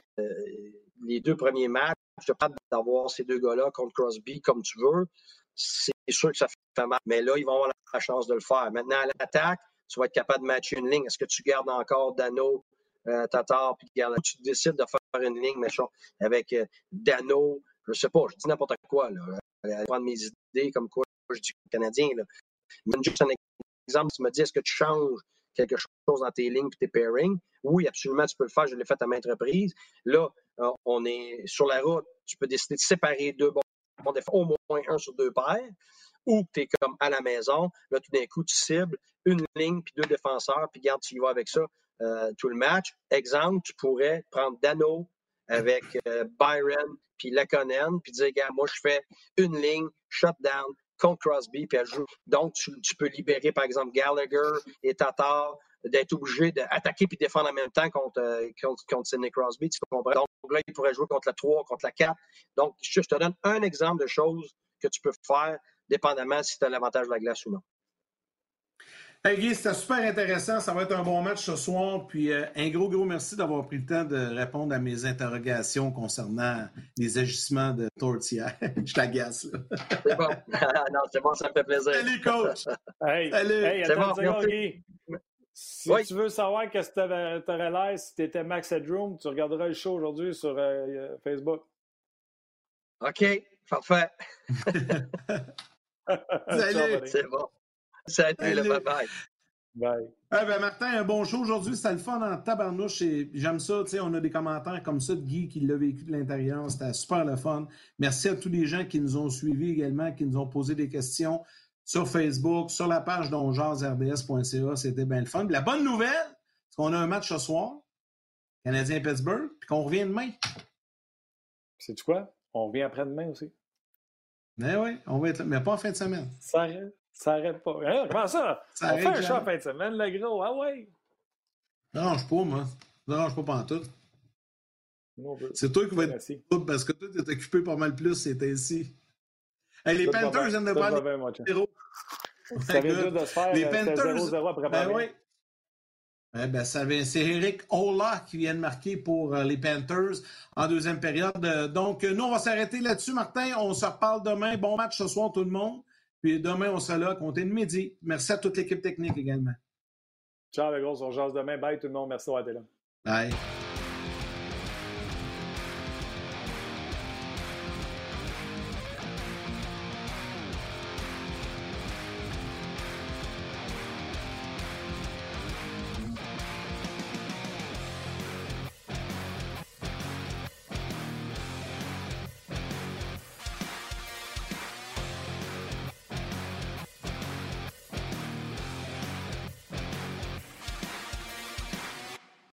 les deux premiers matchs, tu pas d'avoir ces deux gars-là contre Crosby comme tu veux. C'est sûr que ça fait mal. Mais là, ils vont avoir la chance de le faire. Maintenant, à l'attaque, tu vas être capable de matcher une ligne. Est-ce que tu gardes encore Dano, euh, puis tu décides de faire une ligne, machin, avec euh, Dano, je sais pas, je dis n'importe quoi, là. Euh, prendre mes idées comme quoi je dis Canadien, là. Mais juste un exemple, tu me dis, est-ce que tu changes quelque chose dans tes lignes et tes pairings? Oui, absolument, tu peux le faire. Je l'ai fait à maintes reprises. Là, on est sur la route. Tu peux décider de séparer deux bons, au moins un sur deux paires ou tu es comme à la maison. Là, tout d'un coup, tu cibles une ligne puis deux défenseurs, puis garde, tu y vas avec ça. Euh, tout le match. Exemple, tu pourrais prendre Dano avec euh, Byron puis Laconen, puis dire, gars, moi, je fais une ligne, shutdown, contre Crosby, puis elle joue. Donc, tu, peux libérer, par exemple, Gallagher et Tatar d'être obligé d'attaquer puis défendre en même temps contre, euh, contre, Sidney Crosby. Tu comprends? Donc, là, il pourrait jouer contre la 3, contre la 4. Donc, je te donne un exemple de choses que tu peux faire dépendamment si tu as l'avantage de la glace ou non. Hey Guy, c'était super intéressant. Ça va être un bon match ce soir. Puis euh, un gros, gros merci d'avoir pris le temps de répondre à mes interrogations concernant les agissements de Tortilla. Je t'agace, là. c'est bon. non, c'est bon, ça me fait plaisir. Salut, coach. hey, Salut. Hey, attends bon, Guy. Si tu veux savoir qu'est-ce que tu aurais l'air si tu étais Max Headroom, tu regarderas le show aujourd'hui sur euh, euh, Facebook. OK, parfait. Salut. C'est bon. Salut, le bye-bye. Bye. Eh ben Martin, un bon show aujourd'hui. C'était le fun en tabarnouche. Et j'aime ça. On a des commentaires comme ça de Guy qui l'a vécu de l'intérieur. C'était super le fun. Merci à tous les gens qui nous ont suivis également, qui nous ont posé des questions sur Facebook, sur la page donjazrds.ca. C'était bien le fun. la bonne nouvelle, c'est qu'on a un match ce soir, Canadien-Pittsburgh, puis qu'on revient demain. C'est quoi? On revient après-demain aussi? Mais oui, on va être mais pas en fin de semaine. Ça ça arrête pas. Hein, comment ça? ça on fait un chat en fin de semaine, le gros. Ah ouais? Non, je pas, moi. Non, je pas pas en tout. C'est toi qui vas être parce que toi, tu es occupé pas mal plus, c'était ici. les Panthers viennent de prendre 0 Ça vient de se faire les euh, Panthers, 0-0 après ben oui. Eh ben, c'est Eric Ola qui vient de marquer pour euh, les Panthers en deuxième période. Euh, donc, nous, on va s'arrêter là-dessus, Martin. On se reparle demain. Bon match ce soir, tout le monde. Puis demain, on sera là à compter de midi. Merci à toute l'équipe technique également. Ciao, les gros. On jase demain. Bye, tout le monde. Merci d'avoir été là. Bye.